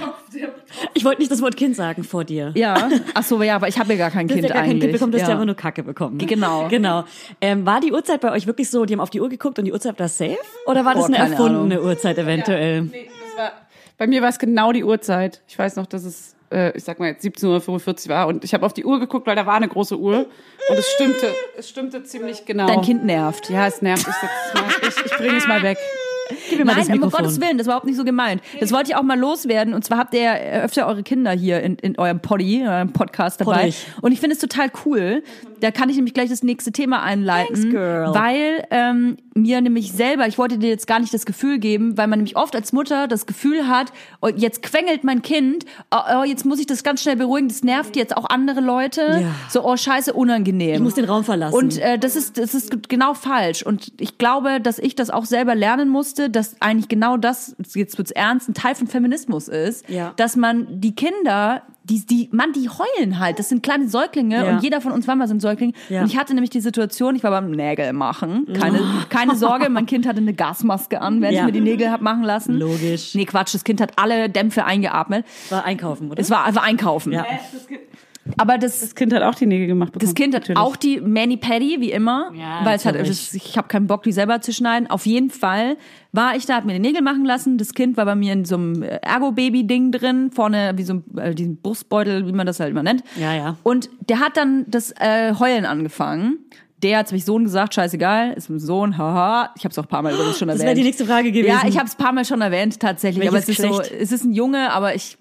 [SPEAKER 1] Ich wollte nicht das Wort Kind sagen vor dir.
[SPEAKER 3] ja. Ach so, ja, aber ich habe ja gar kein
[SPEAKER 1] Du hast
[SPEAKER 3] Kind
[SPEAKER 1] ja gar kein
[SPEAKER 3] eigentlich.
[SPEAKER 1] Kind bekommen, du hast ja
[SPEAKER 3] ja.
[SPEAKER 1] einfach nur Kacke bekommen.
[SPEAKER 3] Genau.
[SPEAKER 1] Genau. Ähm, war die Uhrzeit bei euch wirklich so, die haben auf die Uhr geguckt und die Uhrzeit war safe? Oder war das eine erfundene Uhrzeit eventuell?
[SPEAKER 2] Nee, das war, bei mir war es genau die Uhrzeit. Ich weiß noch, dass es, äh, ich sag mal jetzt 17.45 Uhr war und ich habe auf die Uhr geguckt, weil da war eine große Uhr und es stimmte, es stimmte ziemlich genau.
[SPEAKER 3] Dein Kind nervt.
[SPEAKER 2] Ja, es nervt. Ich, ich, ich bringe es mal weg.
[SPEAKER 1] Gib mir mal das
[SPEAKER 3] Nein, um
[SPEAKER 1] Mikrofon.
[SPEAKER 3] Gottes Willen, das war überhaupt nicht so gemeint. Das wollte ich auch mal loswerden. Und zwar habt ihr ja öfter eure Kinder hier in, in eurem Poddy, in eurem Podcast dabei.
[SPEAKER 1] Poddig.
[SPEAKER 3] Und ich finde es total cool. Da kann ich nämlich gleich das nächste Thema einleiten.
[SPEAKER 1] Thanks, girl.
[SPEAKER 3] Weil ähm, mir nämlich selber, ich wollte dir jetzt gar nicht das Gefühl geben, weil man nämlich oft als Mutter das Gefühl hat, oh, jetzt quengelt mein Kind, oh, oh, jetzt muss ich das ganz schnell beruhigen, das nervt jetzt auch andere Leute.
[SPEAKER 1] Ja.
[SPEAKER 3] So, oh scheiße, unangenehm.
[SPEAKER 1] Ich muss den Raum verlassen.
[SPEAKER 3] Und äh, das ist das ist genau falsch und ich glaube, dass ich das auch selber lernen musste, dass eigentlich genau das jetzt wird's ernst ein Teil von Feminismus ist,
[SPEAKER 1] Ja.
[SPEAKER 3] dass man die Kinder die, die, Mann, die heulen halt. Das sind kleine Säuglinge
[SPEAKER 1] Ja.
[SPEAKER 3] und jeder von uns war mal so ein Säugling.
[SPEAKER 1] Ja.
[SPEAKER 3] Und ich hatte nämlich die Situation, ich war beim Nägel machen. Keine, keine Sorge, mein Kind hatte eine Gasmaske an, während
[SPEAKER 1] Ja.
[SPEAKER 3] ich mir die Nägel hab machen lassen.
[SPEAKER 1] Logisch.
[SPEAKER 3] Nee, Quatsch, das Kind hat alle Dämpfe eingeatmet.
[SPEAKER 1] War einkaufen, oder?
[SPEAKER 3] Es war einfach einkaufen.
[SPEAKER 1] Ja.
[SPEAKER 3] Aber das,
[SPEAKER 2] Das Kind hat auch die Nägel gemacht bekommen.
[SPEAKER 3] das Kind hat
[SPEAKER 2] natürlich.
[SPEAKER 3] auch die Mani Paddy, wie immer,
[SPEAKER 1] Ja,
[SPEAKER 3] weil es hat, es- ich habe keinen Bock, die selber zu schneiden. Auf jeden Fall war ich da, hab mir die Nägel machen lassen. Das Kind war bei mir in so einem äh, Ergo-Baby-Ding drin, vorne wie so ein äh, diesen Brustbeutel, wie man das halt immer nennt.
[SPEAKER 1] Ja, ja.
[SPEAKER 3] Und der hat dann das äh, Heulen angefangen. Der hat mich Sohn gesagt, scheißegal, ist ein Sohn, haha. Ich habe es auch ein paar Mal übrigens schon
[SPEAKER 1] Das
[SPEAKER 3] erwähnt.
[SPEAKER 1] wäre die nächste Frage gewesen.
[SPEAKER 3] Ja, ich habe es ein paar Mal schon erwähnt tatsächlich,
[SPEAKER 1] Welches
[SPEAKER 3] aber es ist so, es ist ein Junge, aber ich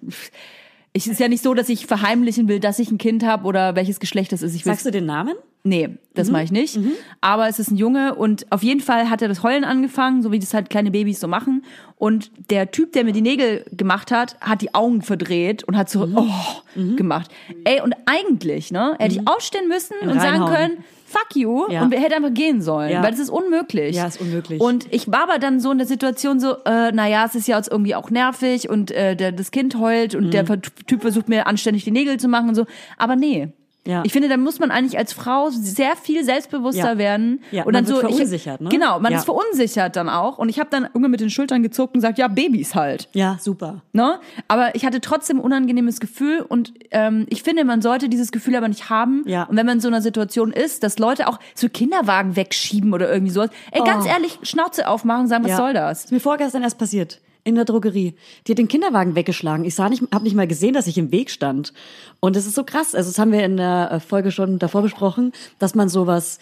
[SPEAKER 3] ich ist ja nicht so, dass ich verheimlichen will, dass ich ein Kind habe oder welches Geschlecht das ist. Ich
[SPEAKER 1] Sagst du den Namen?
[SPEAKER 3] Nee, das
[SPEAKER 1] Mhm.
[SPEAKER 3] mache ich nicht. Aber es ist ein Junge und auf jeden Fall hat er das Heulen angefangen, so wie das halt kleine Babys so machen. Und der Typ, der mir die Nägel gemacht hat, hat die Augen verdreht und hat so
[SPEAKER 1] Mhm.
[SPEAKER 3] oh gemacht. Ey, und eigentlich, ne, hätte ich aufstehen müssen und sagen
[SPEAKER 1] reinhauen.
[SPEAKER 3] können, fuck you,
[SPEAKER 1] Ja.
[SPEAKER 3] und wir hätten einfach gehen sollen,
[SPEAKER 1] Ja.
[SPEAKER 3] weil das ist unmöglich.
[SPEAKER 1] Ja, ist unmöglich.
[SPEAKER 3] Und ich war aber dann so in der Situation so, äh, naja, es ist ja jetzt irgendwie auch nervig und äh, der, das Kind heult und
[SPEAKER 1] Mhm.
[SPEAKER 3] der Typ versucht mir anständig die Nägel zu machen und so. Aber nee.
[SPEAKER 1] Ja.
[SPEAKER 3] Ich finde, da muss man eigentlich als Frau sehr viel selbstbewusster
[SPEAKER 1] Ja.
[SPEAKER 3] werden.
[SPEAKER 1] Ja,
[SPEAKER 3] und dann
[SPEAKER 1] man
[SPEAKER 3] so, ich-
[SPEAKER 1] verunsichert, ne?
[SPEAKER 3] Genau, man
[SPEAKER 1] Ja.
[SPEAKER 3] ist verunsichert dann auch. Und ich habe dann irgendwie mit den Schultern gezuckt und gesagt, ja, Babys halt.
[SPEAKER 1] Ja, super.
[SPEAKER 3] Ne? Aber ich hatte trotzdem ein unangenehmes Gefühl und ähm, ich finde, man sollte dieses Gefühl aber nicht haben.
[SPEAKER 1] Ja.
[SPEAKER 3] Und wenn man in so einer Situation ist, dass Leute auch so Kinderwagen wegschieben oder irgendwie sowas, ey, ganz
[SPEAKER 1] Oh.
[SPEAKER 3] ehrlich, Schnauze aufmachen und sagen, was soll das?
[SPEAKER 1] Ist mir vorgestern erst passiert. In der Drogerie. Die hat den Kinderwagen weggeschlagen. Ich sah nicht, habe nicht mal gesehen, dass ich im Weg stand. Und das ist so krass. Also, das haben wir in der äh, Folge schon davor besprochen, dass man sowas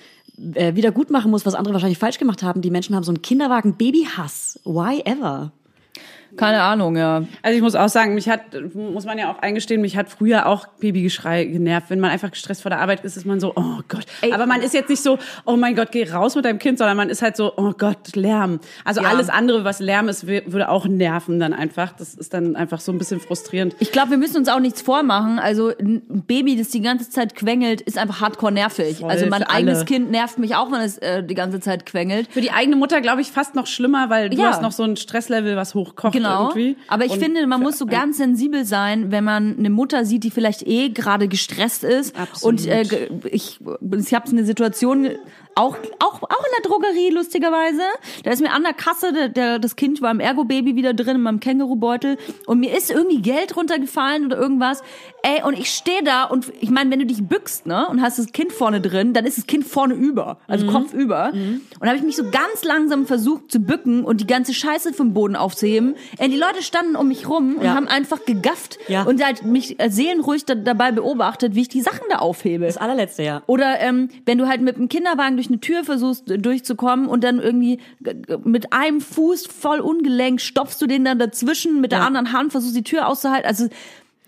[SPEAKER 1] äh, wieder gut machen muss, was andere wahrscheinlich falsch gemacht haben. Die Menschen haben so einen Kinderwagen-Baby-Hass. Why ever?
[SPEAKER 3] Keine Ahnung, ja.
[SPEAKER 2] Also ich muss auch sagen, mich hat, muss man ja auch eingestehen, mich hat früher auch Babygeschrei genervt. Wenn man einfach gestresst vor der Arbeit ist, ist man so, oh Gott. Aber man ist jetzt nicht so, oh mein Gott, geh raus mit deinem Kind, sondern man ist halt so, oh Gott, Lärm. Also
[SPEAKER 3] Ja.
[SPEAKER 2] alles andere, was Lärm ist, würde auch nerven dann einfach. Das ist dann einfach so ein bisschen frustrierend.
[SPEAKER 3] Ich glaube, wir müssen uns auch nichts vormachen. Also ein Baby, das die ganze Zeit quengelt, ist einfach hardcore nervig.
[SPEAKER 2] Voll,
[SPEAKER 3] also mein
[SPEAKER 2] für alle.
[SPEAKER 3] eigenes Kind nervt mich auch, wenn es äh, die ganze Zeit quengelt.
[SPEAKER 2] Für die eigene Mutter, glaube ich, fast noch schlimmer, weil du
[SPEAKER 3] Ja.
[SPEAKER 2] hast noch so ein Stresslevel, was hochkocht
[SPEAKER 3] Genau.
[SPEAKER 2] Irgendwie.
[SPEAKER 3] Aber ich
[SPEAKER 2] Und
[SPEAKER 3] finde, man muss so ganz sensibel sein, wenn man eine Mutter sieht, die vielleicht eh gerade gestresst ist.
[SPEAKER 2] Absolut.
[SPEAKER 3] Und äh, ich, ich habe eine Situation, auch, auch, auch in der Drogerie, lustigerweise. Da ist mir an der Kasse, der, der, das Kind war im Ergo-Baby wieder drin, in meinem Kängurubeutel. Und mir ist irgendwie Geld runtergefallen oder irgendwas. Ey, und ich stehe da und ich meine, wenn du dich bückst, ne, und hast das Kind vorne drin, dann ist das Kind vorne über, also Kopf über. Und da habe ich mich so ganz langsam versucht zu bücken und die ganze Scheiße vom Boden aufzuheben. Ey, die Leute standen um mich rum und
[SPEAKER 1] Ja.
[SPEAKER 3] haben einfach gegafft
[SPEAKER 1] Ja.
[SPEAKER 3] und halt mich äh, seelenruhig da, dabei beobachtet, wie ich die Sachen da aufhebe.
[SPEAKER 1] Das allerletzte Jahr.
[SPEAKER 3] Oder ähm, wenn du halt mit dem Kinderwagen durch eine Tür versuchst äh, durchzukommen und dann irgendwie mit einem Fuß voll ungelenkt stopfst du den dann dazwischen, mit der
[SPEAKER 1] Ja.
[SPEAKER 3] anderen Hand versuchst die Tür auszuhalten. Also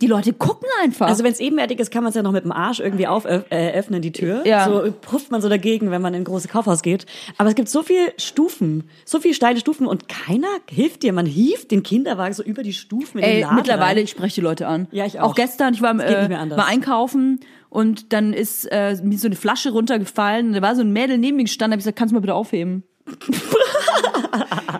[SPEAKER 3] die Leute gucken einfach.
[SPEAKER 1] Also wenn es ebenwertig ist, kann man es ja noch mit dem Arsch irgendwie auföffnen, äh, öffnen, die Tür.
[SPEAKER 3] Ja.
[SPEAKER 1] So pufft man so dagegen, wenn man in ein großes Kaufhaus geht. Aber es gibt so viel Stufen, so viel steile Stufen und keiner hilft dir. Man hieft den Kinderwagen so über die Stufen in den
[SPEAKER 3] Ey,
[SPEAKER 1] Laden
[SPEAKER 3] mittlerweile,
[SPEAKER 1] rein.
[SPEAKER 3] ich spreche die Leute an.
[SPEAKER 1] Ja, ich auch.
[SPEAKER 3] Auch gestern, ich war, äh, war einkaufen und dann ist äh, mir so eine Flasche runtergefallen. Da war so ein Mädel neben mir gestanden, hab ich gesagt, kannst du mal bitte aufheben?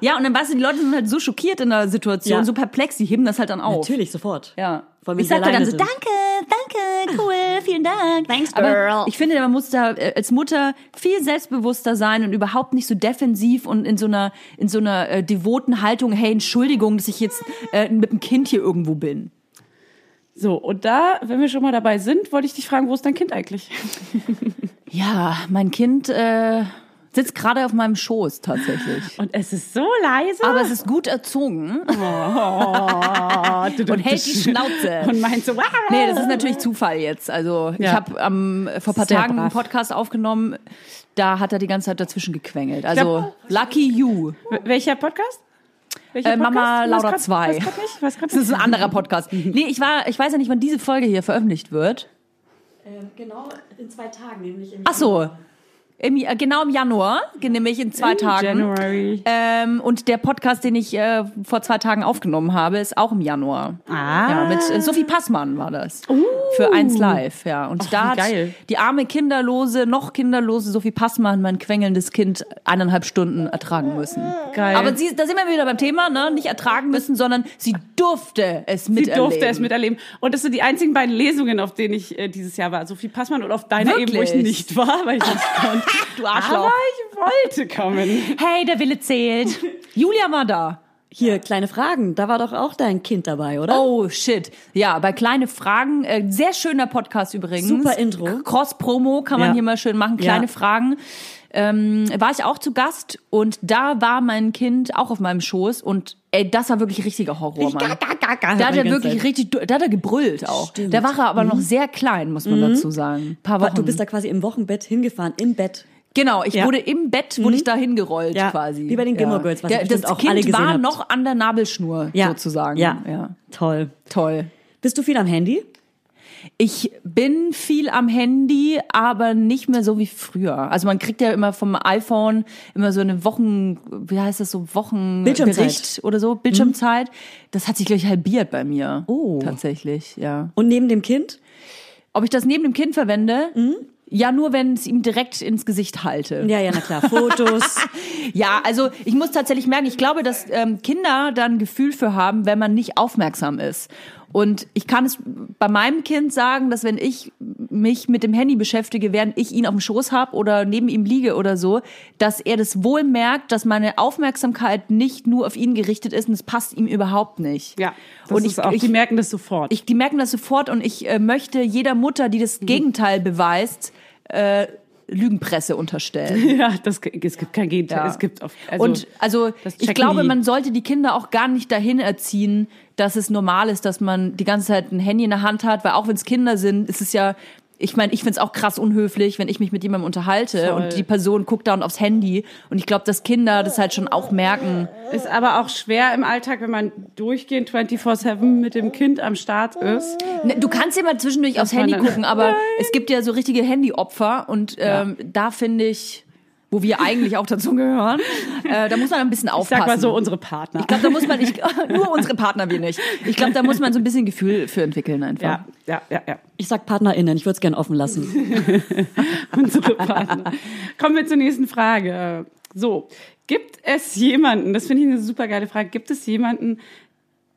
[SPEAKER 3] Ja, und dann weißt du, die Leute sind halt so schockiert in der Situation,
[SPEAKER 1] Ja.
[SPEAKER 3] so perplex, die heben das halt dann auf.
[SPEAKER 1] Natürlich, sofort.
[SPEAKER 3] Ja.
[SPEAKER 1] Vor allem, wenn
[SPEAKER 3] ich
[SPEAKER 1] sie
[SPEAKER 3] sag dir dann so,
[SPEAKER 1] sind.
[SPEAKER 3] danke, danke, cool, vielen Dank.
[SPEAKER 1] Thanks,
[SPEAKER 3] Aber
[SPEAKER 1] girl.
[SPEAKER 3] ich finde, man muss da äh, als Mutter viel selbstbewusster sein und überhaupt nicht so defensiv und in so einer, in so einer äh, devoten Haltung, hey, Entschuldigung, dass ich jetzt äh, mit dem Kind hier irgendwo bin.
[SPEAKER 2] So, und da, wenn wir schon mal dabei sind, wollte ich dich fragen, wo ist dein Kind eigentlich?
[SPEAKER 3] Ja, mein Kind äh, sitzt gerade auf meinem Schoß tatsächlich.
[SPEAKER 2] Und es ist so leise.
[SPEAKER 3] Aber es ist gut erzogen und hält die Schnauze.
[SPEAKER 2] Und meint so, wow.
[SPEAKER 3] Nee, das ist natürlich Zufall jetzt. Also ich
[SPEAKER 2] Ja.
[SPEAKER 3] habe am vor ein paar
[SPEAKER 1] Sehr
[SPEAKER 3] Tagen einen
[SPEAKER 1] brav.
[SPEAKER 3] Podcast aufgenommen. Da hat er die ganze Zeit dazwischen gequengelt. Also
[SPEAKER 2] glaub-
[SPEAKER 3] lucky you.
[SPEAKER 2] Welcher Podcast? Welcher
[SPEAKER 3] Äh, Mama
[SPEAKER 2] grad-
[SPEAKER 3] 2.
[SPEAKER 2] Weiß grad nicht, weiß grad
[SPEAKER 3] Das ist ein anderer Podcast. Nee, ich war, ich weiß ja nicht, wann diese Folge hier veröffentlicht wird.
[SPEAKER 1] Ähm, genau in zwei Tagen, nämlich im
[SPEAKER 3] Ach so. Im, äh, genau im Januar, nämlich in zwei Tagen.
[SPEAKER 2] January.
[SPEAKER 3] Ähm, und der Podcast, den ich äh, vor zwei Tagen aufgenommen habe, ist auch im Januar.
[SPEAKER 2] Ah.
[SPEAKER 3] Ja, mit äh, Sophie Passmann war das. Für eins Live, ja. Und
[SPEAKER 2] Ach,
[SPEAKER 3] da hat
[SPEAKER 2] geil.
[SPEAKER 3] die arme kinderlose, noch kinderlose Sophie Passmann mein quengelndes Kind eineinhalb Stunden ertragen müssen.
[SPEAKER 2] Geil.
[SPEAKER 3] Aber sie, da sind wir wieder beim Thema, ne? Nicht ertragen müssen, sondern sie durfte es
[SPEAKER 2] Sie
[SPEAKER 3] miterleben.
[SPEAKER 2] durfte es miterleben. Und das sind die einzigen beiden Lesungen, auf denen ich äh, dieses Jahr war. Sophie Passmann und auf deiner eben, wo ich
[SPEAKER 3] Wirklich?
[SPEAKER 2] nicht war, weil ich nicht konnte.
[SPEAKER 3] Du Arschloch.
[SPEAKER 2] Aber ich wollte kommen.
[SPEAKER 3] Hey, der Wille zählt. Julia war da.
[SPEAKER 1] Hier, kleine Fragen. Da war doch auch dein Kind dabei, oder?
[SPEAKER 3] Oh, shit. Ja, bei kleine Fragen, äh, sehr schöner Podcast übrigens.
[SPEAKER 1] Super Intro.
[SPEAKER 3] Cross-Promo kann man
[SPEAKER 1] Ja.
[SPEAKER 3] hier mal schön machen, kleine
[SPEAKER 1] Ja.
[SPEAKER 3] Fragen. Ähm, war ich auch zu Gast und da war mein Kind auch auf meinem Schoß und ey, das war wirklich richtiger Horror, Mann. Da hat er wirklich richtig, da hat er gebrüllt auch.
[SPEAKER 1] Stimmt.
[SPEAKER 3] Da war er aber noch sehr klein, muss man dazu sagen. Ein paar Wochen.
[SPEAKER 1] Du bist da quasi im Wochenbett hingefahren, im Bett.
[SPEAKER 3] Genau, ich
[SPEAKER 1] Ja.
[SPEAKER 3] wurde im Bett, wurde ich da hingerollt
[SPEAKER 1] Ja,
[SPEAKER 3] quasi.
[SPEAKER 1] wie bei den Gilmore Girls, was
[SPEAKER 3] Der,
[SPEAKER 1] bestimmt
[SPEAKER 3] das
[SPEAKER 1] auch
[SPEAKER 3] Kind
[SPEAKER 1] alle gesehen
[SPEAKER 3] war
[SPEAKER 1] habt.
[SPEAKER 3] noch an der Nabelschnur,
[SPEAKER 1] Ja.
[SPEAKER 3] sozusagen.
[SPEAKER 1] Ja.
[SPEAKER 3] ja.
[SPEAKER 1] Toll.
[SPEAKER 3] Toll.
[SPEAKER 1] Bist du viel am Handy?
[SPEAKER 3] Ich bin viel am Handy, aber nicht mehr so wie früher. Also man kriegt ja immer vom iPhone immer so eine Wochen, wie heißt das so. Wochenbericht oder so, Bildschirmzeit. Das hat sich gleich halbiert bei mir.
[SPEAKER 1] Oh.
[SPEAKER 3] Tatsächlich, ja.
[SPEAKER 1] Und neben dem Kind?
[SPEAKER 3] Ob ich das neben dem Kind verwende? Ja, nur wenn es ihm direkt ins Gesicht halte.
[SPEAKER 1] Ja, ja, na klar. Fotos.
[SPEAKER 3] Ja, also ich muss tatsächlich merken, ich glaube, dass ähm, Kinder da ein Gefühl für haben, wenn man nicht aufmerksam ist. Und ich kann es bei meinem Kind sagen, dass wenn ich mich mit dem Handy beschäftige, während ich ihn auf dem Schoß habe oder neben ihm liege oder so, dass er das wohl merkt, dass meine Aufmerksamkeit nicht nur auf ihn gerichtet ist und es passt ihm überhaupt nicht.
[SPEAKER 2] Ja, das
[SPEAKER 3] und
[SPEAKER 2] ist
[SPEAKER 3] ich,
[SPEAKER 2] auch,
[SPEAKER 3] ich,
[SPEAKER 2] die merken das sofort.
[SPEAKER 3] ich, die merken das sofort und ich äh, möchte jeder Mutter, die das Gegenteil beweist, äh, Lügenpresse unterstellen.
[SPEAKER 2] ja, das, es gibt kein Gegenteil.
[SPEAKER 3] Ja.
[SPEAKER 2] Es gibt auf, also,
[SPEAKER 3] und also ich glaube,
[SPEAKER 2] die.
[SPEAKER 3] man sollte die Kinder auch gar nicht dahin erziehen, dass es normal ist, dass man die ganze Zeit ein Handy in der Hand hat, weil auch wenn es Kinder sind, ist es ja, ich meine, ich find's auch krass unhöflich, wenn ich mich mit jemandem unterhalte
[SPEAKER 2] Voll.
[SPEAKER 3] und die Person guckt dann aufs Handy und ich glaube, dass Kinder das halt schon auch merken.
[SPEAKER 2] Ist aber auch schwer im Alltag, wenn man durchgehend 24-7 mit dem Kind am Start ist.
[SPEAKER 3] Ne, Du kannst ja mal zwischendurch aufs Handy gucken, aber es gibt ja so richtige Handyopfer und ähm, da finde ich, wo wir eigentlich auch dazu gehören, äh, da muss man ein bisschen
[SPEAKER 2] Ich
[SPEAKER 3] aufpassen.
[SPEAKER 2] sag mal so, unsere Partner.
[SPEAKER 3] Ich glaube, da muss man nicht, nur unsere Partner wir nicht. Ich glaube, da muss man so ein bisschen Gefühl für entwickeln einfach.
[SPEAKER 2] ja, ja, ja, ja.
[SPEAKER 1] Ich sag PartnerInnen, ich würde es gern offen lassen.
[SPEAKER 2] unsere Partner. Kommen wir zur nächsten Frage. So, gibt es jemanden, das finde ich eine super geile Frage, gibt es jemanden,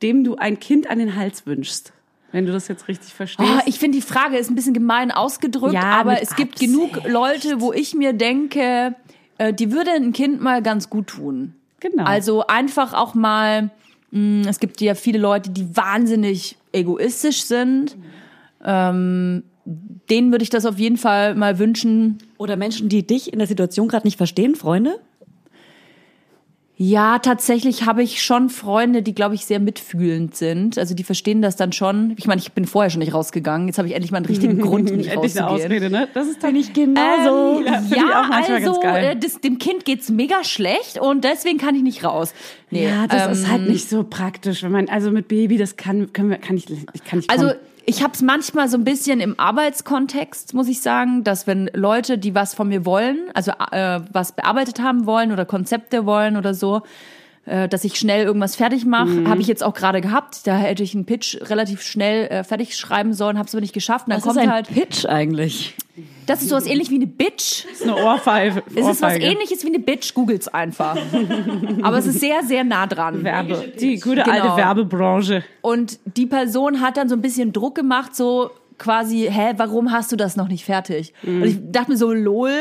[SPEAKER 2] dem du ein Kind an den Hals wünschst? Wenn du das jetzt richtig verstehst.
[SPEAKER 3] Oh, ich finde, die Frage ist ein bisschen gemein ausgedrückt,
[SPEAKER 2] Ja,
[SPEAKER 3] aber es gibt
[SPEAKER 2] Absicht.
[SPEAKER 3] genug Leute, wo ich mir denke, äh, die würde ein Kind mal ganz gut tun.
[SPEAKER 2] Genau.
[SPEAKER 3] Also einfach auch mal, mh, es gibt ja viele Leute, die wahnsinnig egoistisch sind. Ähm, denen würde ich das auf jeden Fall mal wünschen.
[SPEAKER 1] Oder Menschen, die dich in der Situation gerade nicht verstehen, Freunde?
[SPEAKER 3] Ja, tatsächlich habe ich schon Freunde, die, glaube ich, sehr mitfühlend sind. Also die verstehen das dann schon. Ich meine, ich bin vorher schon nicht rausgegangen. Jetzt habe ich endlich mal einen richtigen Grund, nicht
[SPEAKER 2] Endlich eine
[SPEAKER 3] rauszugehen.
[SPEAKER 2] Ausrede, ne? Das ist dann
[SPEAKER 1] ich genauso.
[SPEAKER 2] Ja,
[SPEAKER 3] Ähm,
[SPEAKER 2] auch manchmal
[SPEAKER 3] also äh, das, dem Kind geht's mega schlecht und deswegen kann ich nicht raus. Nee,
[SPEAKER 2] Ja, das
[SPEAKER 3] ähm,
[SPEAKER 2] ist halt nicht so praktisch, wenn man also mit Baby, das kann können wir kann ich ich kann nicht
[SPEAKER 3] Also
[SPEAKER 2] kommen.
[SPEAKER 3] Ich habe es manchmal so ein bisschen im Arbeitskontext, muss ich sagen, dass wenn Leute, die was von mir wollen, also äh, was bearbeitet haben wollen oder Konzepte wollen oder so, äh, dass ich schnell irgendwas fertig mache.
[SPEAKER 1] Mhm.
[SPEAKER 3] Habe ich jetzt auch gerade gehabt. Da hätte ich einen Pitch relativ schnell äh, fertig schreiben sollen, habe es aber nicht geschafft. Und dann
[SPEAKER 1] Was
[SPEAKER 3] kommt
[SPEAKER 1] ist ein
[SPEAKER 3] halt,
[SPEAKER 1] Pitch eigentlich?
[SPEAKER 3] das ist sowas ähnlich wie eine Bitch.
[SPEAKER 2] Das ist eine Ohrfeige.
[SPEAKER 3] Es ist was ähnliches wie eine Bitch, googelt's einfach. aber es ist sehr, sehr nah dran.
[SPEAKER 2] Werbe. Die gute
[SPEAKER 3] Genau.
[SPEAKER 2] alte Werbebranche.
[SPEAKER 3] Und die Person hat dann so ein bisschen Druck gemacht, so quasi, hä, warum hast du das noch nicht fertig? Und ich dachte mir so, lol,